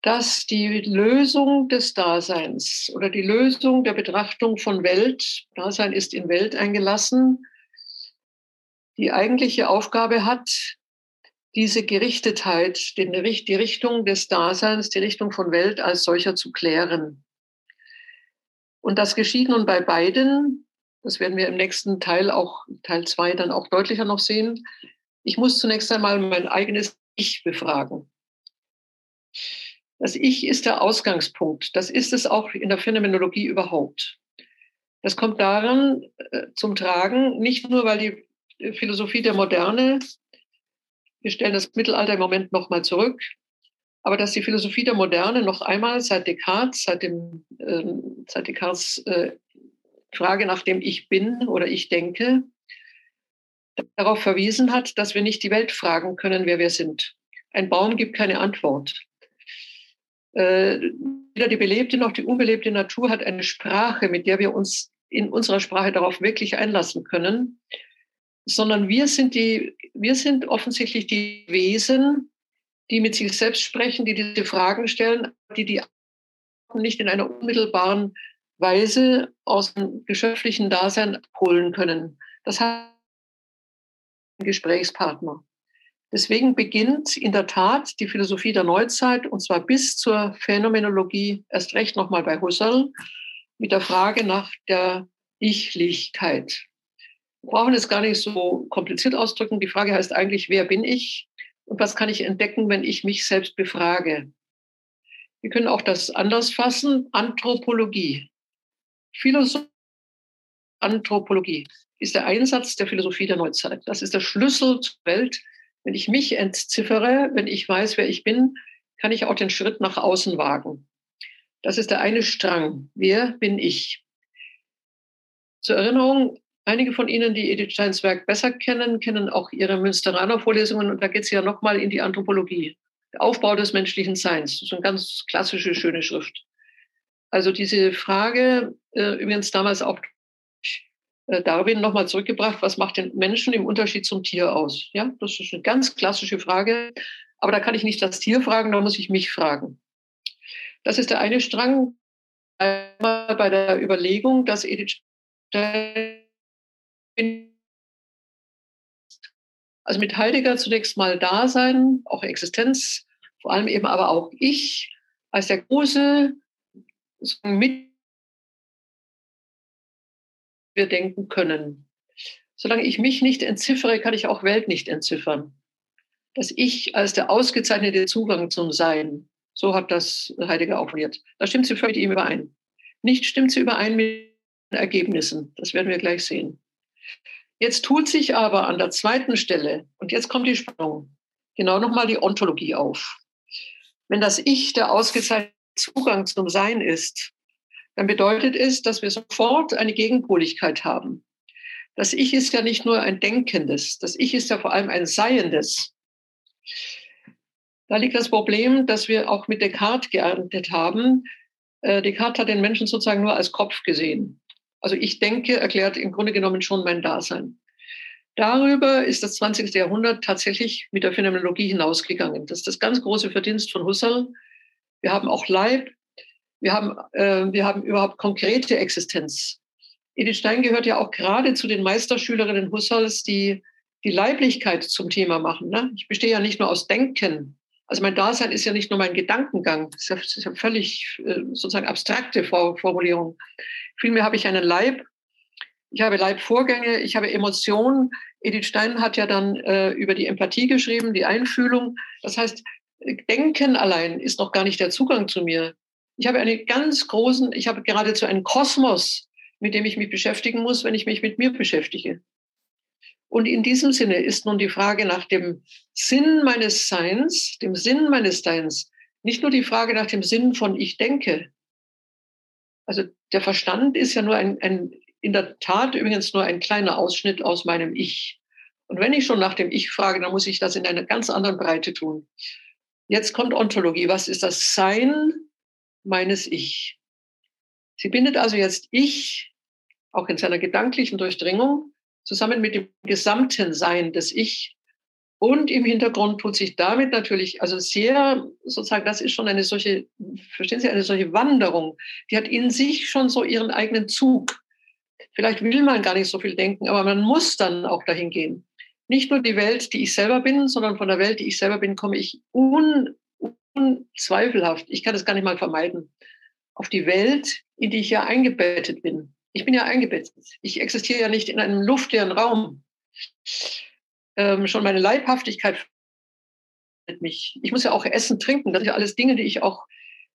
dass die Lösung des Daseins oder die Lösung der Betrachtung von Welt, Dasein ist in Welt eingelassen, die eigentliche Aufgabe hat, diese Gerichtetheit, die Richtung des Daseins, die Richtung von Welt als solcher zu klären. Und das geschieht nun bei beiden. Das werden wir im nächsten Teil auch, Teil zwei, dann auch deutlicher noch sehen. Ich muss zunächst einmal mein eigenes Ich befragen. Das Ich ist der Ausgangspunkt. Das ist es auch in der Phänomenologie überhaupt. Das kommt daran äh, zum Tragen, nicht nur, weil die Philosophie der Moderne, wir stellen das Mittelalter im Moment nochmal zurück, aber dass die Philosophie der Moderne noch einmal seit Descartes, seit, dem, äh, seit Descartes äh, Frage nach dem Ich bin oder Ich denke, darauf verwiesen hat, dass wir nicht die Welt fragen können, wer wir sind. Ein Baum gibt keine Antwort. Äh, weder die belebte noch die unbelebte Natur hat eine Sprache, mit der wir uns in unserer Sprache darauf wirklich einlassen können, sondern wir sind die, wir sind offensichtlich die Wesen, die mit sich selbst sprechen, die diese Fragen stellen, die die nicht in einer unmittelbaren Weise aus dem geschöpflichen Dasein holen können. Das hat ein Gesprächspartner. Deswegen beginnt in der Tat die Philosophie der Neuzeit, und zwar bis zur Phänomenologie, erst recht nochmal bei Husserl, mit der Frage nach der Ichlichkeit. Wir brauchen es gar nicht so kompliziert ausdrücken. Die Frage heißt eigentlich, wer bin ich? Und was kann ich entdecken, wenn ich mich selbst befrage? Wir können auch das anders fassen. Anthropologie. Philosophie, Anthropologie ist der Einsatz der Philosophie der Neuzeit. Das ist der Schlüssel zur Welt. Wenn ich mich entziffere, wenn ich weiß, wer ich bin, kann ich auch den Schritt nach außen wagen. Das ist der eine Strang. Wer bin ich? Zur Erinnerung, Einige von Ihnen, die Edith Steins Werk besser kennen, kennen auch ihre Münsteraner Vorlesungen und da geht es ja nochmal in die Anthropologie. Der Aufbau des menschlichen Seins. Das ist eine ganz klassische, schöne Schrift. Also diese Frage, äh, übrigens damals auch äh, Darwin nochmal zurückgebracht, was macht den Menschen im Unterschied zum Tier aus? Ja, das ist eine ganz klassische Frage. Aber da kann ich nicht das Tier fragen, da muss ich mich fragen. Das ist der eine Strang. Einmal bei der Überlegung, dass Edith Stein also mit Heidegger zunächst mal Dasein, auch Existenz, vor allem eben aber auch ich als der große mit wir denken können. Solange ich mich nicht entziffere, kann ich auch Welt nicht entziffern. Das Ich als der ausgezeichnete Zugang zum Sein, so hat das Heidegger auch formuliert. Da stimmt sie völlig mit ihm überein. Nicht stimmt sie überein mit den Ergebnissen. Das werden wir gleich sehen. Jetzt tut sich aber an der zweiten Stelle, und jetzt kommt die Spannung, genau nochmal die Ontologie auf. Wenn das Ich der ausgezeichnete Zugang zum Sein ist, dann bedeutet es, dass wir sofort eine Gegenpoligkeit haben. Das Ich ist ja nicht nur ein Denkendes, das Ich ist ja vor allem ein Seiendes. Da liegt das Problem, dass wir auch mit Descartes geerntet haben. Äh, Descartes hat den Menschen sozusagen nur als Kopf gesehen. Also ich denke, erklärt im Grunde genommen schon mein Dasein. Darüber ist das 20. Jahrhundert tatsächlich mit der Phänomenologie hinausgegangen. Das ist das ganz große Verdienst von Husserl. Wir haben auch Leib, wir haben, äh, wir haben überhaupt konkrete Existenz. Edith Stein gehört ja auch gerade zu den Meisterschülerinnen Husserls, die die Leiblichkeit zum Thema machen. Ne? Ich bestehe ja nicht nur aus Denken. Also mein Dasein ist ja nicht nur mein Gedankengang. Das ist ja, völlig äh, sozusagen abstrakte Formulierung. Vielmehr habe ich einen Leib. Ich habe Leibvorgänge, ich habe Emotionen. Edith Stein hat ja dann äh, über die Empathie geschrieben, die Einfühlung. Das heißt, Denken allein ist noch gar nicht der Zugang zu mir. Ich habe einen ganz großen, ich habe geradezu einen Kosmos, mit dem ich mich beschäftigen muss, wenn ich mich mit mir beschäftige. Und in diesem Sinne ist nun die Frage nach dem Sinn meines Seins, dem Sinn meines Seins, nicht nur die Frage nach dem Sinn von ich denke. Also der Verstand ist ja nur ein, ein in der Tat übrigens nur ein kleiner Ausschnitt aus meinem Ich. Und wenn ich schon nach dem Ich frage, dann muss ich das in einer ganz anderen Breite tun. Jetzt kommt Ontologie. Was ist das Sein meines Ich? Sie bindet also jetzt Ich, auch in seiner gedanklichen Durchdringung, zusammen mit dem gesamten Sein des Ich. Und im Hintergrund tut sich damit natürlich, also sehr, sozusagen, das ist schon eine solche, verstehen Sie, eine solche Wanderung. Die hat in sich schon so ihren eigenen Zug. Vielleicht will man gar nicht so viel denken, aber man muss dann auch dahin gehen. Nicht nur die Welt, die ich selber bin, sondern von der Welt, die ich selber bin, komme ich un, unzweifelhaft, ich kann das gar nicht mal vermeiden, auf die Welt, in die ich ja eingebettet bin. Ich bin ja eingebettet. Ich existiere ja nicht in einem luftleeren Raum. Ähm, schon meine Leibhaftigkeit mich. Ich muss ja auch essen, trinken. Das sind ja alles Dinge, die ich auch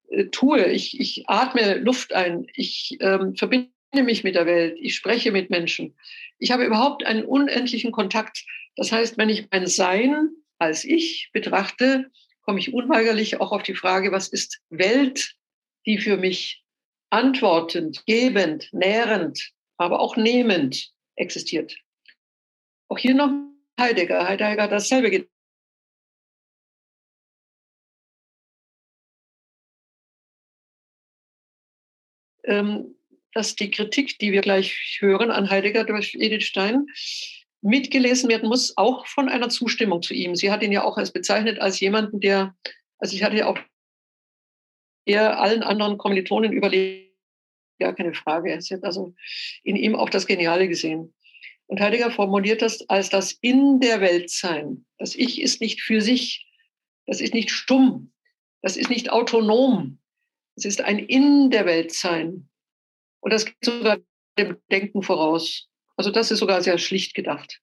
äh, tue. Ich, ich atme Luft ein. Ich ähm, verbinde mich mit der Welt. Ich spreche mit Menschen. Ich habe überhaupt einen unendlichen Kontakt. Das heißt, wenn ich mein Sein als ich betrachte, komme ich unweigerlich auch auf die Frage, was ist Welt, die für mich antwortend, gebend, nährend, aber auch nehmend existiert. Auch hier noch Heidegger. Heidegger hat dasselbe ähm, dass die Kritik, die wir gleich hören an Heidegger durch Edith Stein, mitgelesen werden muss, auch von einer Zustimmung zu ihm. Sie hat ihn ja auch als bezeichnet als jemanden, der, also ich hatte ja auch er allen anderen Kommilitonen überlegt, gar keine Frage. Sie hat also in ihm auch das Geniale gesehen. Und Heidegger formuliert das als das In der Welt sein. Das Ich ist nicht für sich, das ist nicht stumm, das ist nicht autonom, es ist ein In der Welt sein. Und das geht sogar dem Denken voraus. Also das ist sogar sehr schlicht gedacht.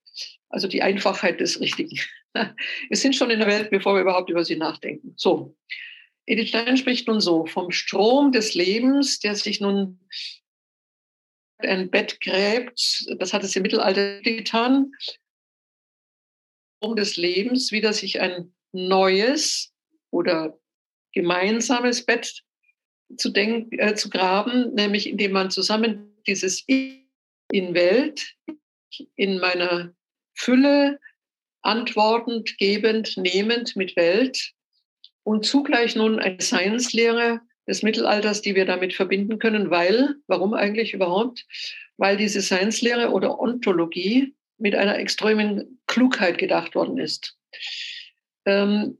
Also die Einfachheit des Richtigen. Wir sind schon in der Welt, bevor wir überhaupt über sie nachdenken. So, Edith Stein spricht nun so vom Strom des Lebens, der sich nun ein Bett gräbt. Das hat es im Mittelalter getan. Strom des Lebens, wieder sich ein neues oder gemeinsames Bett zu, denken, äh, zu graben, nämlich indem man zusammen dieses Ich in Welt, in meiner Fülle, antwortend, gebend, nehmend mit Welt, und zugleich nun eine Science-Lehre des Mittelalters, die wir damit verbinden können, weil, warum eigentlich überhaupt? Weil diese Science-Lehre oder Ontologie mit einer extremen Klugheit gedacht worden ist. Ähm,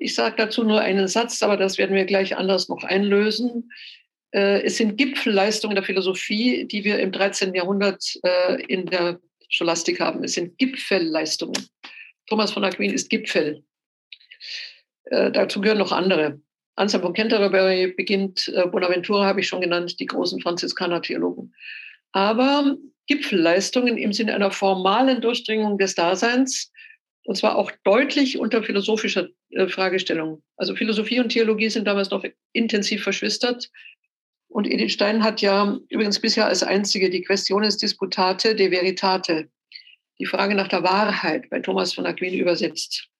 ich sage dazu nur einen Satz, aber das werden wir gleich anders noch einlösen. Äh, es sind Gipfelleistungen der Philosophie, die wir im 13. Jahrhundert äh, in der Scholastik haben. Es sind Gipfelleistungen. Thomas von Aquin ist Gipfel. Äh, dazu gehören noch andere. Anselm von Canterbury beginnt, äh, Bonaventura habe ich schon genannt, die großen Franziskaner-Theologen. Aber Gipfelleistungen im Sinne einer formalen Durchdringung des Daseins, und zwar auch deutlich unter philosophischer äh, Fragestellung. Also Philosophie und Theologie sind damals noch intensiv verschwistert. Und Edith Stein hat ja übrigens bisher als einzige die Questiones Disputate de Veritate, die Frage nach der Wahrheit bei Thomas von Aquin übersetzt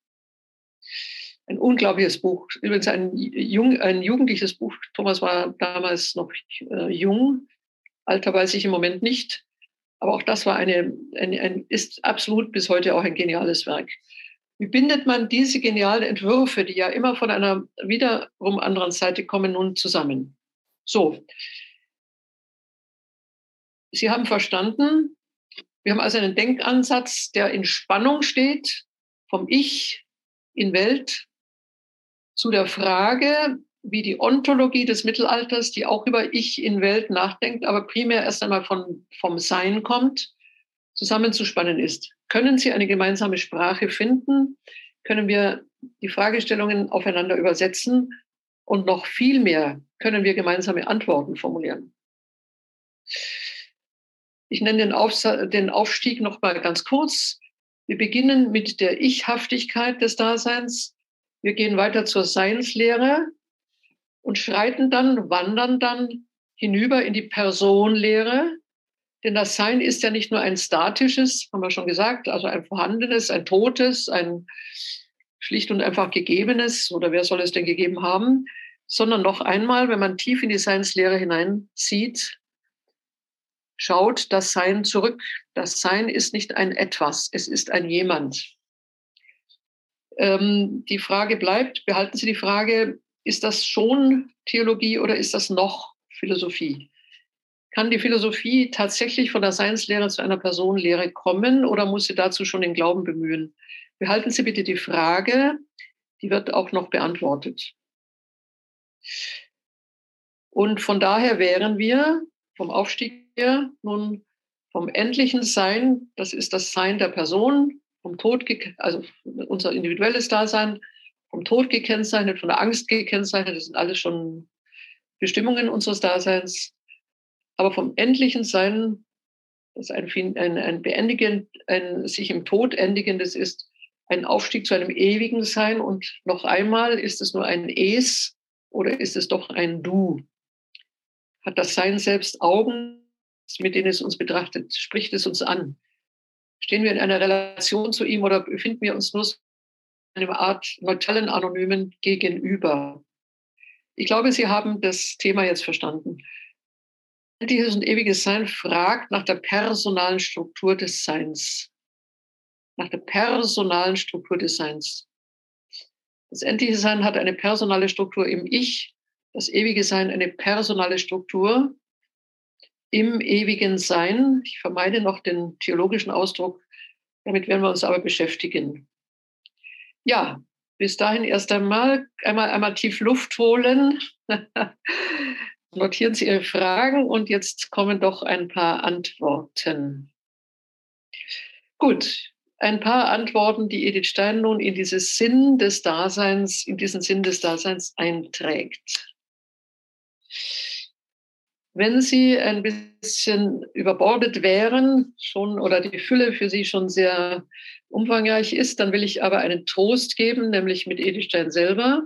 ein unglaubliches Buch. Übrigens ein, jung, ein jugendliches Buch. Thomas war damals noch äh, jung, alter weiß ich im Moment nicht. Aber auch das war eine, eine, ein, ist absolut bis heute auch ein geniales Werk. Wie bindet man diese genialen Entwürfe, die ja immer von einer wiederum anderen Seite kommen, nun zusammen? So. Sie haben verstanden, wir haben also einen Denkansatz, der in Spannung steht vom Ich in Welt zu der Frage, wie die Ontologie des Mittelalters, die auch über Ich in Welt nachdenkt, aber primär erst einmal von, vom Sein kommt, zusammenzuspannen ist. können sie eine gemeinsame Sprache finden, können wir die Fragestellungen aufeinander übersetzen und noch viel mehr können wir gemeinsame Antworten formulieren. Ich nenne den, Auf den Aufstieg noch mal ganz kurz. Wir beginnen mit der Ichhaftigkeit des Daseins. Wir gehen weiter zur Seinslehre und schreiten dann, wandern dann hinüber in die Personlehre. Denn das Sein ist ja nicht nur ein statisches, haben wir schon gesagt, also ein vorhandenes, ein totes, ein schlicht und einfach gegebenes, oder wer soll es denn gegeben haben, sondern noch einmal, wenn man tief in die Seinslehre hineinzieht, schaut das Sein zurück. Das Sein ist nicht ein Etwas, es ist ein Jemand. Ähm, die Frage bleibt, behalten Sie die Frage, ist das schon Theologie oder ist das noch Philosophie? Kann die Philosophie tatsächlich von der Seinslehre zu einer Personenlehre kommen oder muss sie dazu schon den Glauben bemühen? Behalten Sie bitte die Frage, die wird auch noch beantwortet. Und von daher wären wir vom Aufstieg her nun vom endlichen Sein, das ist das Sein der Person, vom Tod, also unser individuelles Dasein, vom Tod gekennzeichnet, von der Angst gekennzeichnet, das sind alles schon Bestimmungen unseres Daseins. Aber vom endlichen Sein, das ein, ein, ein beendigend, ein sich im Tod endigendes ist, ein Aufstieg zu einem ewigen Sein. Und noch einmal, ist es nur ein Es oder ist es doch ein Du? Hat das Sein selbst Augen, mit denen es uns betrachtet? Spricht es uns an? Stehen wir in einer Relation zu ihm oder befinden wir uns nur in einer Art neutralen Anonymen gegenüber? Ich glaube, Sie haben das Thema jetzt verstanden. Dieses und ewiges Sein fragt nach der personalen Struktur des Seins. Nach der personalen Struktur des Seins. Das endliche Sein hat eine personale Struktur im Ich, das ewige Sein eine personale Struktur im ewigen Sein. Ich vermeide noch den theologischen Ausdruck, damit werden wir uns aber beschäftigen. Ja, bis dahin erst einmal, einmal, einmal tief Luft holen. Notieren Sie Ihre Fragen und jetzt kommen doch ein paar Antworten. Gut, ein paar Antworten, die Edith Stein nun in dieses Sinn des Daseins, in diesen Sinn des Daseins einträgt. Wenn Sie ein bisschen überbordet wären, schon oder die Fülle für Sie schon sehr umfangreich ist, dann will ich aber einen Trost geben, nämlich mit Edith Stein selber.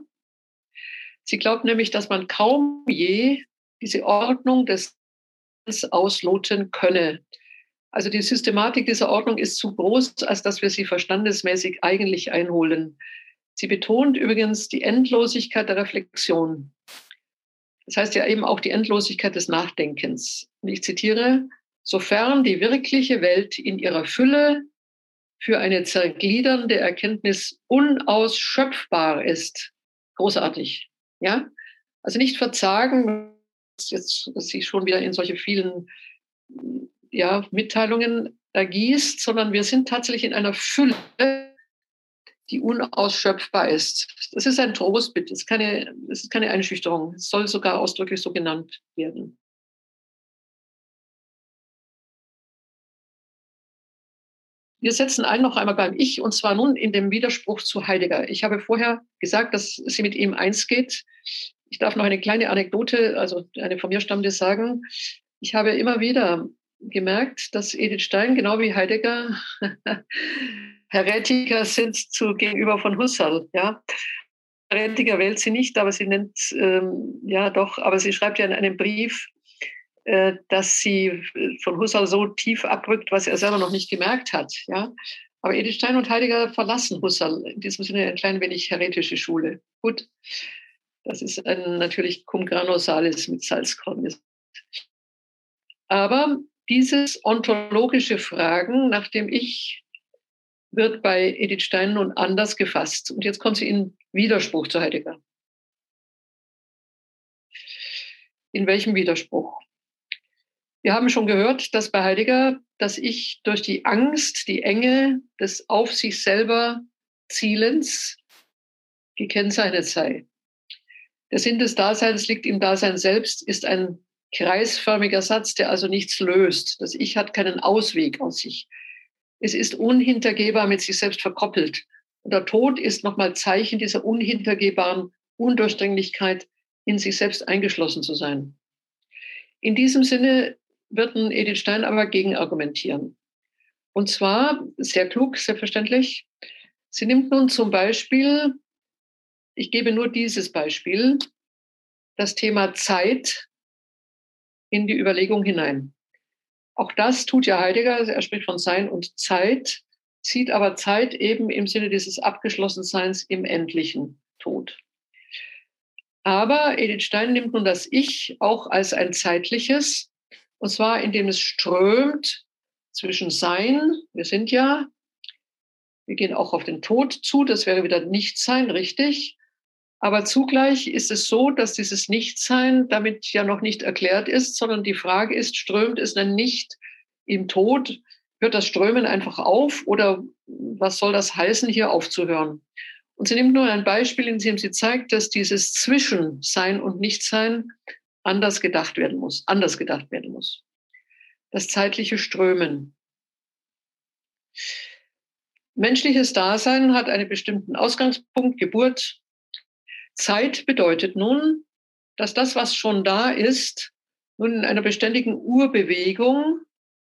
Sie glaubt nämlich, dass man kaum je diese Ordnung des ausloten könne. Also die Systematik dieser Ordnung ist zu groß, als dass wir sie verstandesmäßig eigentlich einholen. Sie betont übrigens die Endlosigkeit der Reflexion. Das heißt ja eben auch die Endlosigkeit des Nachdenkens. Und ich zitiere, sofern die wirkliche Welt in ihrer Fülle für eine zergliedernde Erkenntnis unausschöpfbar ist. Großartig. Ja? Also nicht verzagen, jetzt sich schon wieder in solche vielen ja, Mitteilungen ergießt, sondern wir sind tatsächlich in einer Fülle, die unausschöpfbar ist. Das ist ein Trostbild, das ist keine, ist keine Einschüchterung. Es soll sogar ausdrücklich so genannt werden. Wir setzen ein noch einmal beim Ich und zwar nun in dem Widerspruch zu Heidegger. Ich habe vorher gesagt, dass sie mit ihm eins geht. Ich darf noch eine kleine Anekdote, also eine von mir stammende sagen. Ich habe immer wieder gemerkt, dass Edith Stein, genau wie Heidegger, Heretiker sind zu gegenüber von Husserl. Ja? Heretiker wählt sie nicht, aber sie nennt, ähm, ja doch, aber sie schreibt ja in einem Brief, äh, dass sie äh, von Husserl so tief abrückt, was er selber noch nicht gemerkt hat. Ja? Aber Edith Stein und Heidegger verlassen Husserl. In diesem Sinne ein klein wenig heretische Schule. Gut, das ist ein, natürlich cum grano salis mit Salzkorn. Aber dieses ontologische Fragen nach dem Ich wird bei Edith Stein nun anders gefasst. Und jetzt kommt sie in Widerspruch zu Heidegger. In welchem Widerspruch? Wir haben schon gehört, dass bei Heidegger das Ich durch die Angst, die Enge des auf sich selber Zielens gekennzeichnet sei. Der Sinn des Daseins liegt im Dasein selbst, ist ein kreisförmiger Satz, der also nichts löst. Das Ich hat keinen Ausweg aus sich. Es ist unhintergehbar mit sich selbst verkoppelt. Und der Tod ist nochmal Zeichen dieser unhintergehbaren Undurchdringlichkeit, in sich selbst eingeschlossen zu sein. In diesem Sinne wird Edith Stein aber gegen argumentieren. Und zwar sehr klug, selbstverständlich. Sie nimmt nun zum Beispiel, ich gebe nur dieses Beispiel, das Thema Zeit in die Überlegung hinein. Auch das tut ja Heidegger, er spricht von Sein und Zeit, zieht aber Zeit eben im Sinne dieses Abgeschlossenseins im endlichen Tod. Aber Edith Stein nimmt nun das Ich auch als ein zeitliches, und zwar indem es strömt zwischen Sein, wir sind ja, wir gehen auch auf den Tod zu, das wäre wieder Nichtsein, richtig. Aber zugleich ist es so, dass dieses Nichtsein damit ja noch nicht erklärt ist, sondern die Frage ist, strömt es denn nicht im Tod? Hört das Strömen einfach auf oder was soll das heißen, hier aufzuhören? Und sie nimmt nur ein Beispiel, in dem sie zeigt, dass dieses Zwischensein und Nichtsein anders gedacht werden muss, anders gedacht werden muss. Das zeitliche Strömen. Menschliches Dasein hat einen bestimmten Ausgangspunkt, Geburt. Zeit bedeutet nun, dass das, was schon da ist, nun in einer beständigen Urbewegung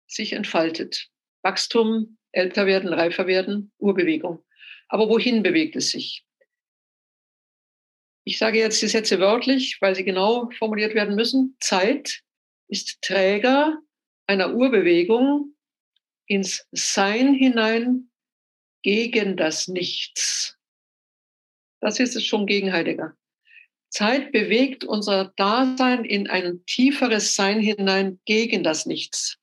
sich entfaltet. Wachstum, älter werden, reifer werden, Urbewegung. Aber wohin bewegt es sich? Ich sage jetzt die Sätze wörtlich, weil sie genau formuliert werden müssen. Zeit ist Träger einer Urbewegung ins Sein hinein gegen das Nichts. Das ist es schon gegen Heidegger. Zeit bewegt unser Dasein in ein tieferes Sein hinein gegen das Nichts.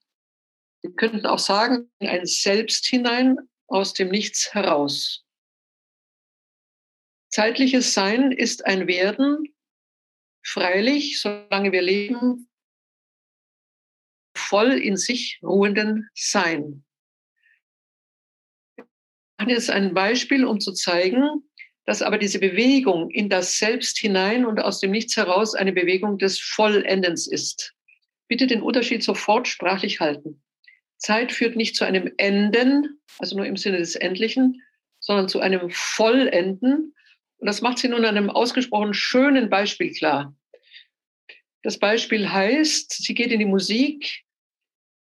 Wir könnten auch sagen, in ein Selbst hinein aus dem Nichts heraus. Zeitliches Sein ist ein Werden, freilich, solange wir leben, voll in sich ruhenden Sein. Ich mache jetzt ein Beispiel, um zu zeigen, dass aber diese Bewegung in das Selbst hinein und aus dem Nichts heraus eine Bewegung des Vollendens ist. Bitte den Unterschied sofort sprachlich halten. Zeit führt nicht zu einem Enden, also nur im Sinne des Endlichen, sondern zu einem Vollenden. Und das macht sie nun einem ausgesprochen schönen Beispiel klar. Das Beispiel heißt, sie geht in die Musik.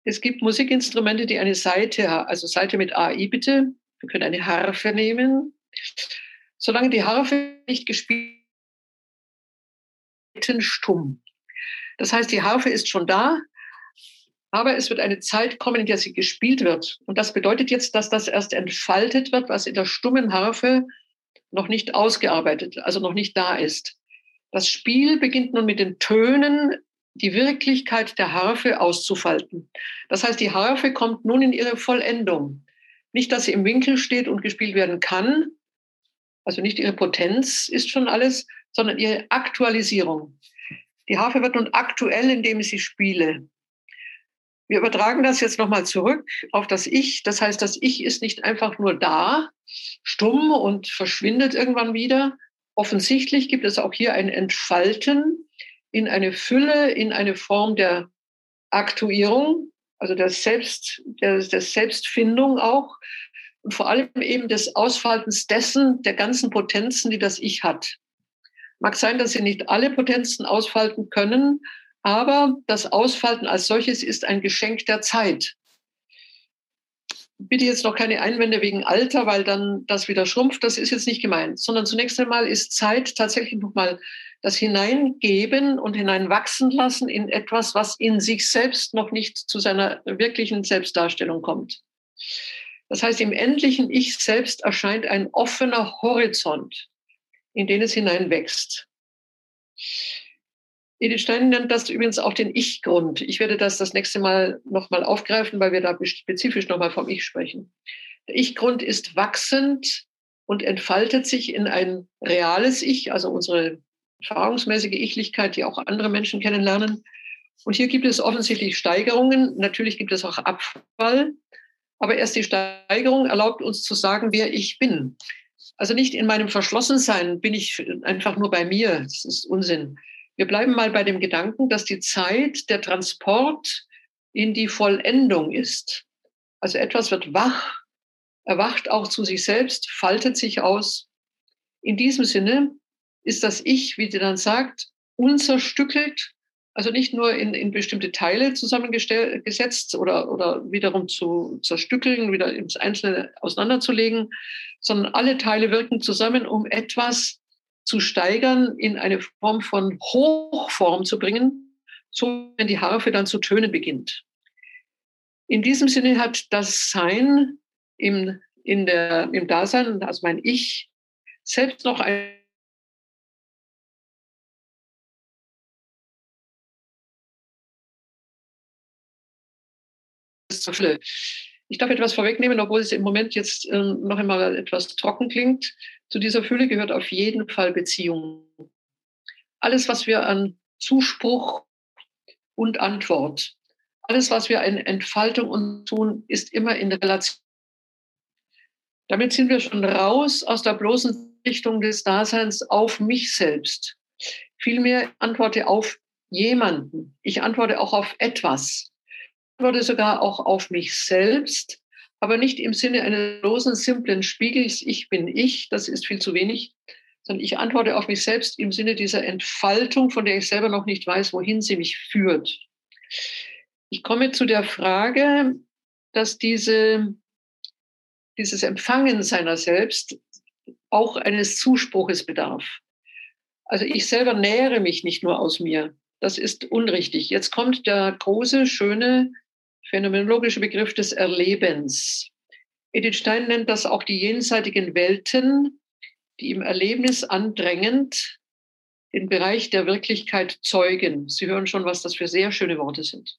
Es gibt Musikinstrumente, die eine Seite, also Seite mit AI bitte. Wir können eine Harfe nehmen. Solange die Harfe nicht gespielt wird, stumm. Das heißt, die Harfe ist schon da, aber es wird eine Zeit kommen, in der sie gespielt wird. Und das bedeutet jetzt, dass das erst entfaltet wird, was in der stummen Harfe noch nicht ausgearbeitet, also noch nicht da ist. Das Spiel beginnt nun mit den Tönen, die Wirklichkeit der Harfe auszufalten. Das heißt, die Harfe kommt nun in ihre Vollendung. Nicht, dass sie im Winkel steht und gespielt werden kann, also nicht ihre Potenz ist schon alles, sondern ihre Aktualisierung. Die Harfe wird nun aktuell, indem ich sie spiele. Wir übertragen das jetzt nochmal zurück auf das Ich. Das heißt, das Ich ist nicht einfach nur da, stumm und verschwindet irgendwann wieder. Offensichtlich gibt es auch hier ein Entfalten in eine Fülle, in eine Form der Aktuierung, also der, Selbst, der, der Selbstfindung auch, und vor allem eben des Ausfaltens dessen, der ganzen Potenzen, die das Ich hat. Mag sein, dass sie nicht alle Potenzen ausfalten können, aber das Ausfalten als solches ist ein Geschenk der Zeit. Bitte jetzt noch keine Einwände wegen Alter, weil dann das wieder schrumpft. Das ist jetzt nicht gemeint, sondern zunächst einmal ist Zeit tatsächlich nochmal das Hineingeben und hineinwachsen lassen in etwas, was in sich selbst noch nicht zu seiner wirklichen Selbstdarstellung kommt. Das heißt, im endlichen Ich selbst erscheint ein offener Horizont, in den es hineinwächst. Edith Stein nennt das übrigens auch den Ich-Grund. Ich werde das das nächste Mal nochmal aufgreifen, weil wir da spezifisch nochmal vom Ich sprechen. Der Ich-Grund ist wachsend und entfaltet sich in ein reales Ich, also unsere erfahrungsmäßige Ichlichkeit, die auch andere Menschen kennenlernen. Und hier gibt es offensichtlich Steigerungen. Natürlich gibt es auch Abfall. Aber erst die Steigerung erlaubt uns zu sagen, wer ich bin. Also nicht in meinem Verschlossensein bin ich einfach nur bei mir. Das ist Unsinn. Wir bleiben mal bei dem Gedanken, dass die Zeit der Transport in die Vollendung ist. Also etwas wird wach, erwacht auch zu sich selbst, faltet sich aus. In diesem Sinne ist das Ich, wie sie dann sagt, unzerstückelt, also nicht nur in, in bestimmte Teile zusammengesetzt oder, oder wiederum zu zerstückeln, wieder ins Einzelne auseinanderzulegen, sondern alle Teile wirken zusammen, um etwas zu steigern, in eine Form von Hochform zu bringen, so wenn die Harfe dann zu tönen beginnt. In diesem Sinne hat das Sein im, in der, im Dasein, also mein Ich, selbst noch zur Fülle. Ich darf etwas vorwegnehmen, obwohl es im Moment jetzt äh, noch einmal etwas trocken klingt. Zu dieser Fülle gehört auf jeden Fall Beziehung. Alles, was wir an Zuspruch und Antwort, alles, was wir in Entfaltung und tun, ist immer in Relation. Damit sind wir schon raus aus der bloßen Richtung des Daseins auf mich selbst. Vielmehr antworte auf jemanden. Ich antworte auch auf etwas antworte sogar auch auf mich selbst, aber nicht im Sinne eines bloßen, simplen Spiegels, ich bin ich, das ist viel zu wenig, sondern ich antworte auf mich selbst im Sinne dieser Entfaltung, von der ich selber noch nicht weiß, wohin sie mich führt. Ich komme zu der Frage, dass diese, dieses Empfangen seiner selbst auch eines Zuspruches bedarf. Also ich selber nähere mich nicht nur aus mir. Das ist unrichtig. Jetzt kommt der große, schöne phänomenologische Begriff des Erlebens. Edith Stein nennt das auch die jenseitigen Welten, die im Erlebnis andrängend den Bereich der Wirklichkeit zeugen. Sie hören schon, was das für sehr schöne Worte sind.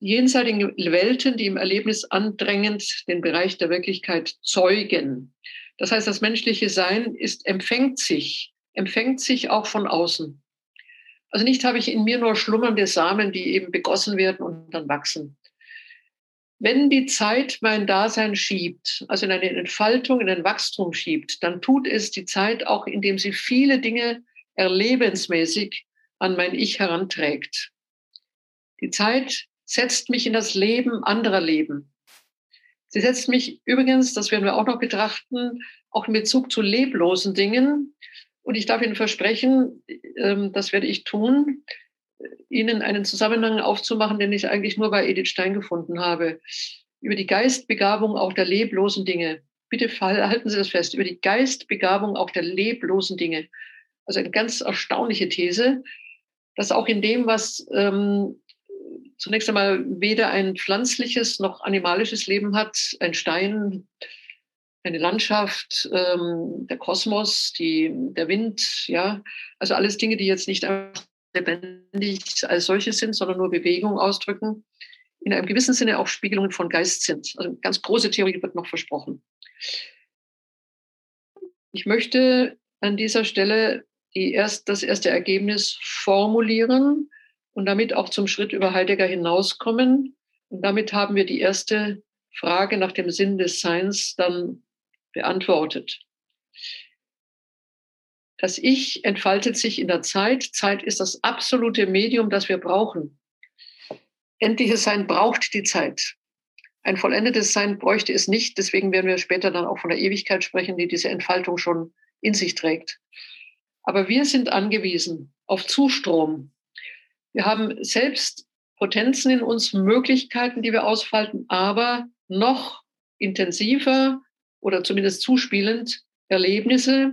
Jenseitigen Welten, die im Erlebnis andrängend den Bereich der Wirklichkeit zeugen. Das heißt, das menschliche Sein ist, empfängt sich, empfängt sich auch von außen. Also nicht habe ich in mir nur schlummernde Samen, die eben begossen werden und dann wachsen. Wenn die Zeit mein Dasein schiebt, also in eine Entfaltung, in ein Wachstum schiebt, dann tut es die Zeit auch, indem sie viele Dinge erlebensmäßig an mein Ich heranträgt. Die Zeit setzt mich in das Leben anderer Leben. Sie setzt mich übrigens, das werden wir auch noch betrachten, auch in Bezug zu leblosen Dingen, und ich darf Ihnen versprechen, ähm, das werde ich tun, Ihnen einen Zusammenhang aufzumachen, den ich eigentlich nur bei Edith Stein gefunden habe. Über die Geistbegabung auch der leblosen Dinge. Bitte halten Sie das fest. Über die Geistbegabung auch der leblosen Dinge. Also eine ganz erstaunliche These, dass auch in dem, was ähm, zunächst einmal weder ein pflanzliches noch animalisches Leben hat, ein Stein, eine Landschaft, ähm, der Kosmos, die, der Wind, ja, also alles Dinge, die jetzt nicht lebendig als solche sind, sondern nur Bewegung ausdrücken, in einem gewissen Sinne auch Spiegelungen von Geist sind. Also ganz große Theorie wird noch versprochen. Ich möchte an dieser Stelle die erst, das erste Ergebnis formulieren und damit auch zum Schritt über Heidegger hinauskommen. Und damit haben wir die erste Frage nach dem Sinn des Seins dann beantwortet. Das Ich entfaltet sich in der Zeit. Zeit ist das absolute Medium, das wir brauchen. Endliches Sein braucht die Zeit. Ein vollendetes Sein bräuchte es nicht. Deswegen werden wir später dann auch von der Ewigkeit sprechen, die diese Entfaltung schon in sich trägt. Aber wir sind angewiesen auf Zustrom. Wir haben selbst Potenzen in uns, Möglichkeiten, die wir ausfalten, aber noch intensiver, oder zumindest zuspielend Erlebnisse,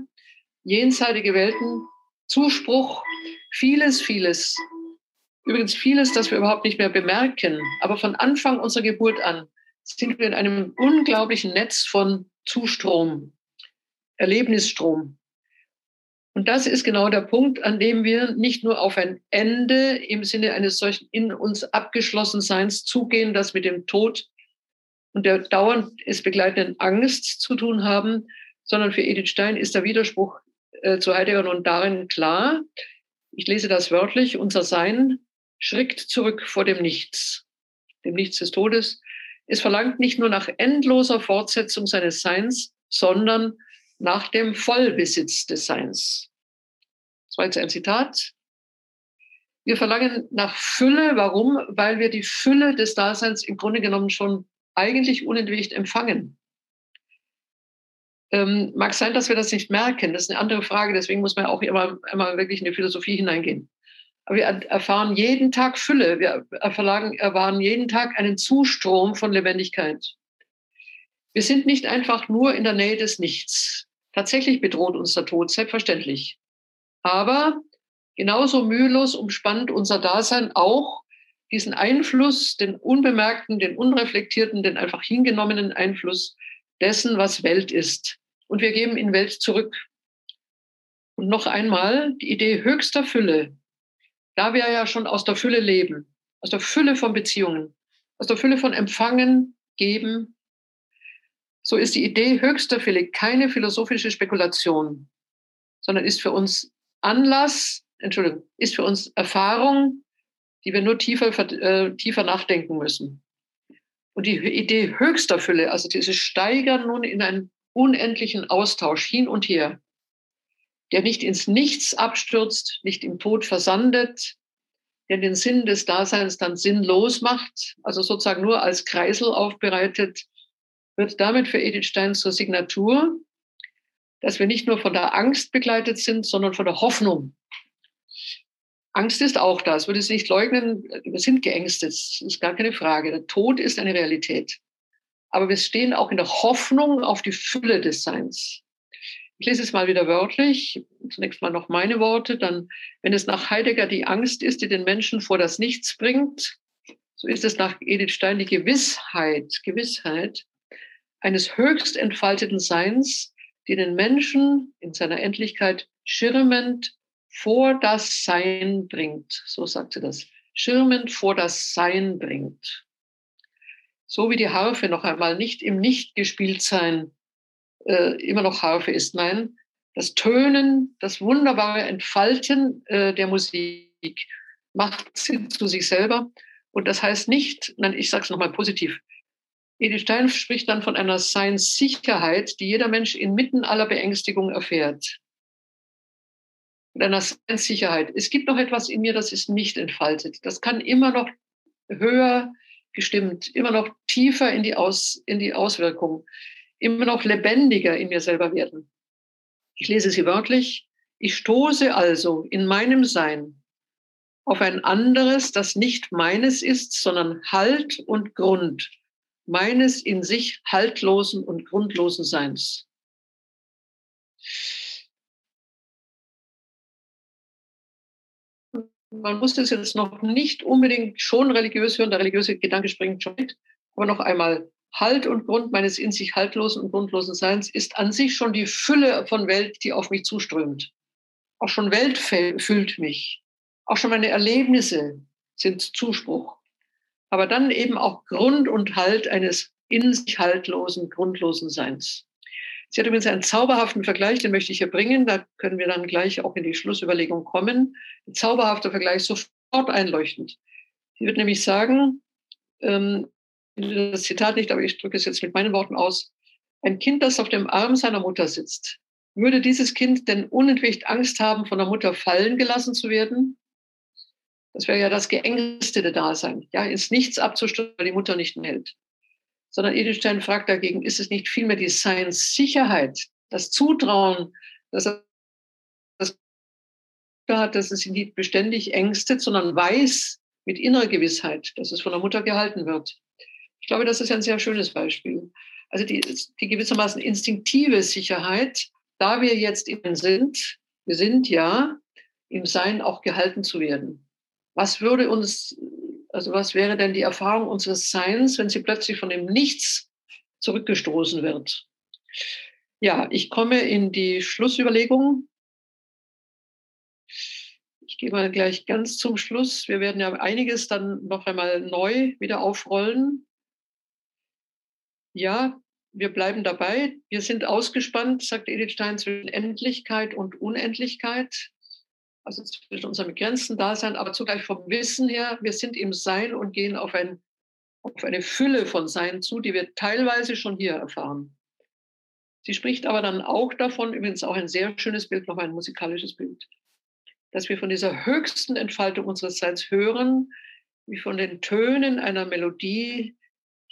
jenseitige Welten, Zuspruch, vieles, vieles. Übrigens vieles, das wir überhaupt nicht mehr bemerken. Aber von Anfang unserer Geburt an sind wir in einem unglaublichen Netz von Zustrom, Erlebnisstrom. Und das ist genau der Punkt, an dem wir nicht nur auf ein Ende im Sinne eines solchen in uns abgeschlossen Seins zugehen, das mit dem Tod und der dauernd es begleitenden Angst zu tun haben, sondern für Edith Stein ist der Widerspruch äh, zu Heidegger nun darin klar. Ich lese das wörtlich. Unser Sein schrickt zurück vor dem Nichts, dem Nichts des Todes. Es verlangt nicht nur nach endloser Fortsetzung seines Seins, sondern nach dem Vollbesitz des Seins. Das war jetzt ein Zitat. Wir verlangen nach Fülle. Warum? Weil wir die Fülle des Daseins im Grunde genommen schon eigentlich unentwegt empfangen. Ähm, mag sein, dass wir das nicht merken, das ist eine andere Frage, deswegen muss man auch immer, immer wirklich in die Philosophie hineingehen. Aber wir erfahren jeden Tag Fülle, wir erfahren jeden Tag einen Zustrom von Lebendigkeit. Wir sind nicht einfach nur in der Nähe des Nichts. Tatsächlich bedroht uns der Tod, selbstverständlich. Aber genauso mühelos umspannt unser Dasein auch diesen Einfluss, den unbemerkten, den unreflektierten, den einfach hingenommenen Einfluss dessen, was Welt ist. Und wir geben in Welt zurück. Und noch einmal, die Idee höchster Fülle, da wir ja schon aus der Fülle leben, aus der Fülle von Beziehungen, aus der Fülle von Empfangen, Geben, so ist die Idee höchster Fülle keine philosophische Spekulation, sondern ist für uns Anlass, Entschuldigung, ist für uns Erfahrung, die wir nur tiefer, äh, tiefer nachdenken müssen. Und die Idee höchster Fülle, also dieses Steigern nun in einen unendlichen Austausch hin und her, der nicht ins Nichts abstürzt, nicht im Tod versandet, der den Sinn des Daseins dann sinnlos macht, also sozusagen nur als Kreisel aufbereitet, wird damit für Edith Stein zur Signatur, dass wir nicht nur von der Angst begleitet sind, sondern von der Hoffnung. Angst ist auch da. Es würde es nicht leugnen. Wir sind geängstet. Das ist gar keine Frage. Der Tod ist eine Realität. Aber wir stehen auch in der Hoffnung auf die Fülle des Seins. Ich lese es mal wieder wörtlich. Zunächst mal noch meine Worte. Dann, wenn es nach Heidegger die Angst ist, die den Menschen vor das Nichts bringt, so ist es nach Edith Stein die Gewissheit, Gewissheit eines höchst entfalteten Seins, die den Menschen in seiner Endlichkeit schirmend vor das Sein bringt. So sagt sie das. Schirmend vor das Sein bringt. So wie die Harfe noch einmal nicht im Nicht gespielt sein äh, immer noch Harfe ist. Nein, das Tönen, das wunderbare Entfalten äh, der Musik macht sie zu sich selber. Und das heißt nicht, nein, ich sage es nochmal positiv, Edith Stein spricht dann von einer Seinssicherheit, die jeder Mensch inmitten aller Beängstigung erfährt und einer Sicherheit. Es gibt noch etwas in mir, das ist nicht entfaltet. Das kann immer noch höher gestimmt, immer noch tiefer in die, Aus, in die Auswirkung, immer noch lebendiger in mir selber werden. Ich lese sie wörtlich. Ich stoße also in meinem Sein auf ein anderes, das nicht meines ist, sondern Halt und Grund meines in sich haltlosen und grundlosen Seins. Man muss das jetzt noch nicht unbedingt schon religiös hören, der religiöse Gedanke springt schon mit, aber noch einmal, Halt und Grund meines in sich haltlosen und grundlosen Seins ist an sich schon die Fülle von Welt, die auf mich zuströmt. Auch schon Welt füllt mich. Auch schon meine Erlebnisse sind Zuspruch. Aber dann eben auch Grund und Halt eines in sich haltlosen, grundlosen Seins. Sie hat übrigens einen zauberhaften Vergleich, den möchte ich hier bringen. Da können wir dann gleich auch in die Schlussüberlegung kommen. Ein zauberhafter Vergleich, sofort einleuchtend. Sie wird nämlich sagen, ähm, das Zitat nicht, aber ich drücke es jetzt mit meinen Worten aus. Ein Kind, das auf dem Arm seiner Mutter sitzt, würde dieses Kind denn unentwegt Angst haben, von der Mutter fallen gelassen zu werden? Das wäre ja das geängstete Dasein, ja, ins Nichts abzustürzen, weil die Mutter nicht mehr hält sondern Edelstein fragt dagegen, ist es nicht vielmehr die Science-Sicherheit, das Zutrauen, dass er das hat, dass es nicht beständig ängstet, sondern weiß mit innerer Gewissheit, dass es von der Mutter gehalten wird. Ich glaube, das ist ein sehr schönes Beispiel. Also die, die gewissermaßen instinktive Sicherheit, da wir jetzt innen sind, wir sind ja im Sein auch gehalten zu werden. Was würde uns also was wäre denn die Erfahrung unseres Seins, wenn sie plötzlich von dem Nichts zurückgestoßen wird? Ja, ich komme in die Schlussüberlegung. Ich gehe mal gleich ganz zum Schluss. Wir werden ja einiges dann noch einmal neu wieder aufrollen. Ja, wir bleiben dabei. Wir sind ausgespannt, sagt Edith Stein, zwischen Endlichkeit und Unendlichkeit also zwischen unserem begrenzten Dasein, aber zugleich vom Wissen her, wir sind im Sein und gehen auf, ein, auf eine Fülle von Sein zu, die wir teilweise schon hier erfahren. Sie spricht aber dann auch davon, übrigens auch ein sehr schönes Bild, noch ein musikalisches Bild, dass wir von dieser höchsten Entfaltung unseres Seins hören, wie von den Tönen einer Melodie,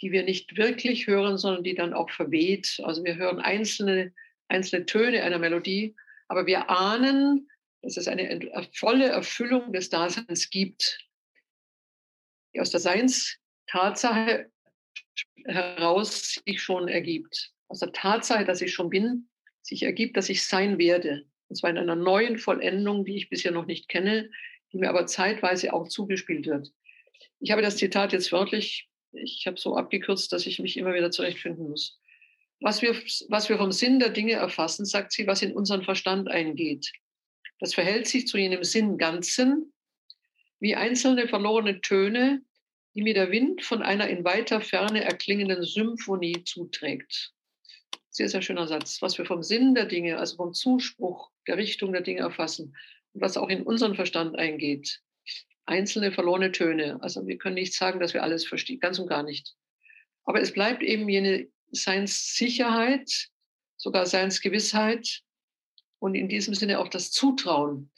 die wir nicht wirklich hören, sondern die dann auch verweht. Also wir hören einzelne, einzelne Töne einer Melodie, aber wir ahnen, dass es eine volle Erfüllung des Daseins gibt, die aus der Seinstatsache heraus sich schon ergibt. Aus der Tatsache, dass ich schon bin, sich ergibt, dass ich sein werde. Und zwar in einer neuen Vollendung, die ich bisher noch nicht kenne, die mir aber zeitweise auch zugespielt wird. Ich habe das Zitat jetzt wörtlich, ich habe so abgekürzt, dass ich mich immer wieder zurechtfinden muss. Was wir, was wir vom Sinn der Dinge erfassen, sagt sie, was in unseren Verstand eingeht. Das verhält sich zu jenem Sinn Ganzen, wie einzelne verlorene Töne, die mir der Wind von einer in weiter Ferne erklingenden Symphonie zuträgt. Sehr, sehr schöner Satz. Was wir vom Sinn der Dinge, also vom Zuspruch der Richtung der Dinge erfassen und was auch in unseren Verstand eingeht. Einzelne verlorene Töne. Also wir können nicht sagen, dass wir alles verstehen, ganz und gar nicht. Aber es bleibt eben jene Seinssicherheit, sogar Seinsgewissheit und in diesem Sinne auch das Zutrauen,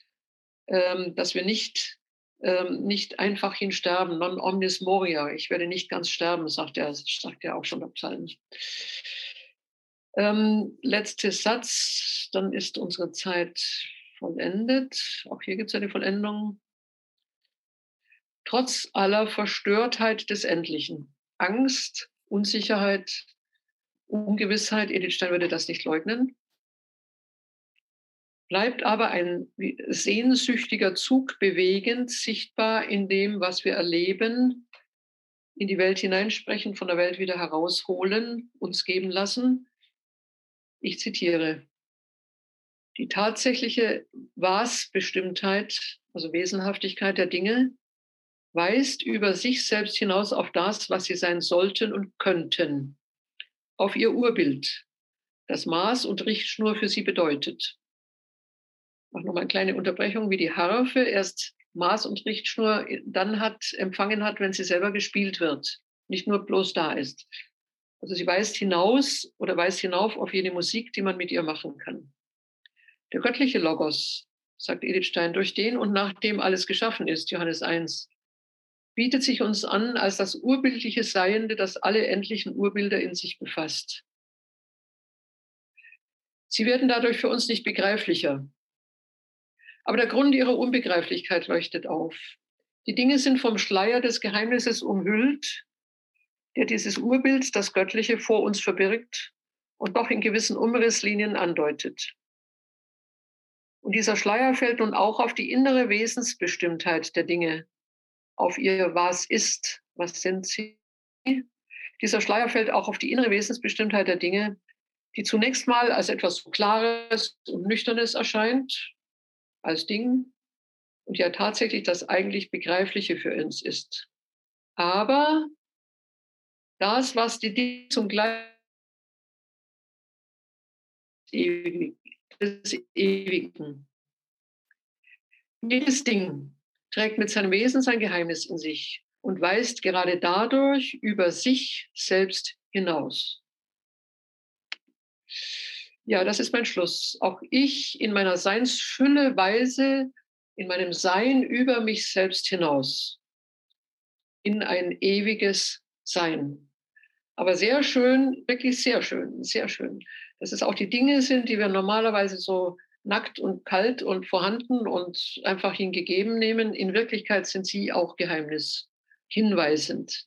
ähm, dass wir nicht, ähm, nicht einfach hinsterben, non omnis moria. Ich werde nicht ganz sterben, sagt er, sagt er auch schon der Psalm. Ähm, letzter Satz, dann ist unsere Zeit vollendet. Auch hier gibt es eine Vollendung. Trotz aller Verstörtheit des Endlichen, Angst, Unsicherheit, Ungewissheit, Edith Stein würde das nicht leugnen, bleibt aber ein sehnsüchtiger Zug bewegend sichtbar in dem, was wir erleben, in die Welt hineinsprechen, von der Welt wieder herausholen, uns geben lassen. Ich zitiere, die tatsächliche Was-Bestimmtheit, also Wesenhaftigkeit der Dinge, weist über sich selbst hinaus auf das, was sie sein sollten und könnten, auf ihr Urbild, das Maß und Richtschnur für sie bedeutet. Mache nochmal eine kleine Unterbrechung, wie die Harfe erst Maß und Richtschnur dann hat, empfangen hat, wenn sie selber gespielt wird, nicht nur bloß da ist. Also sie weist hinaus oder weist hinauf auf jene Musik, die man mit ihr machen kann. Der göttliche Logos, sagt Edith Stein, durch den und nach dem alles geschaffen ist, Johannes 1, bietet sich uns an als das urbildliche Seiende, das alle endlichen Urbilder in sich befasst. Sie werden dadurch für uns nicht begreiflicher. Aber der Grund ihrer Unbegreiflichkeit leuchtet auf. Die Dinge sind vom Schleier des Geheimnisses umhüllt der dieses Urbild, das Göttliche, vor uns verbirgt und doch in gewissen Umrisslinien andeutet. Und dieser Schleier fällt nun auch auf die innere Wesensbestimmtheit der Dinge, auf ihr Was ist, was sind sie. Dieser Schleier fällt auch auf die innere Wesensbestimmtheit der Dinge, die zunächst mal als etwas Klares und Nüchternes erscheint, als Ding, und ja tatsächlich das eigentlich Begreifliche für uns ist. Aber das, was die Dinge zum Gleich des Ewigen. Jedes Ding trägt mit seinem Wesen sein Geheimnis in sich und weist gerade dadurch über sich selbst hinaus. Ja, das ist mein Schluss. Auch ich in meiner Seinsfülle weise in meinem Sein über mich selbst hinaus in ein ewiges Sein. Aber sehr schön, wirklich sehr schön, sehr schön. Dass es auch die Dinge sind, die wir normalerweise so nackt und kalt und vorhanden und einfach hingegeben nehmen. In Wirklichkeit sind sie auch Geheimnis, hinweisend.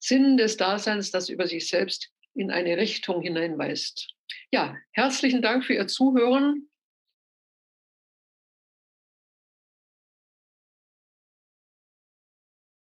Sinn des Daseins, das über sich selbst in eine Richtung hineinweist. Ja, herzlichen Dank für Ihr Zuhören.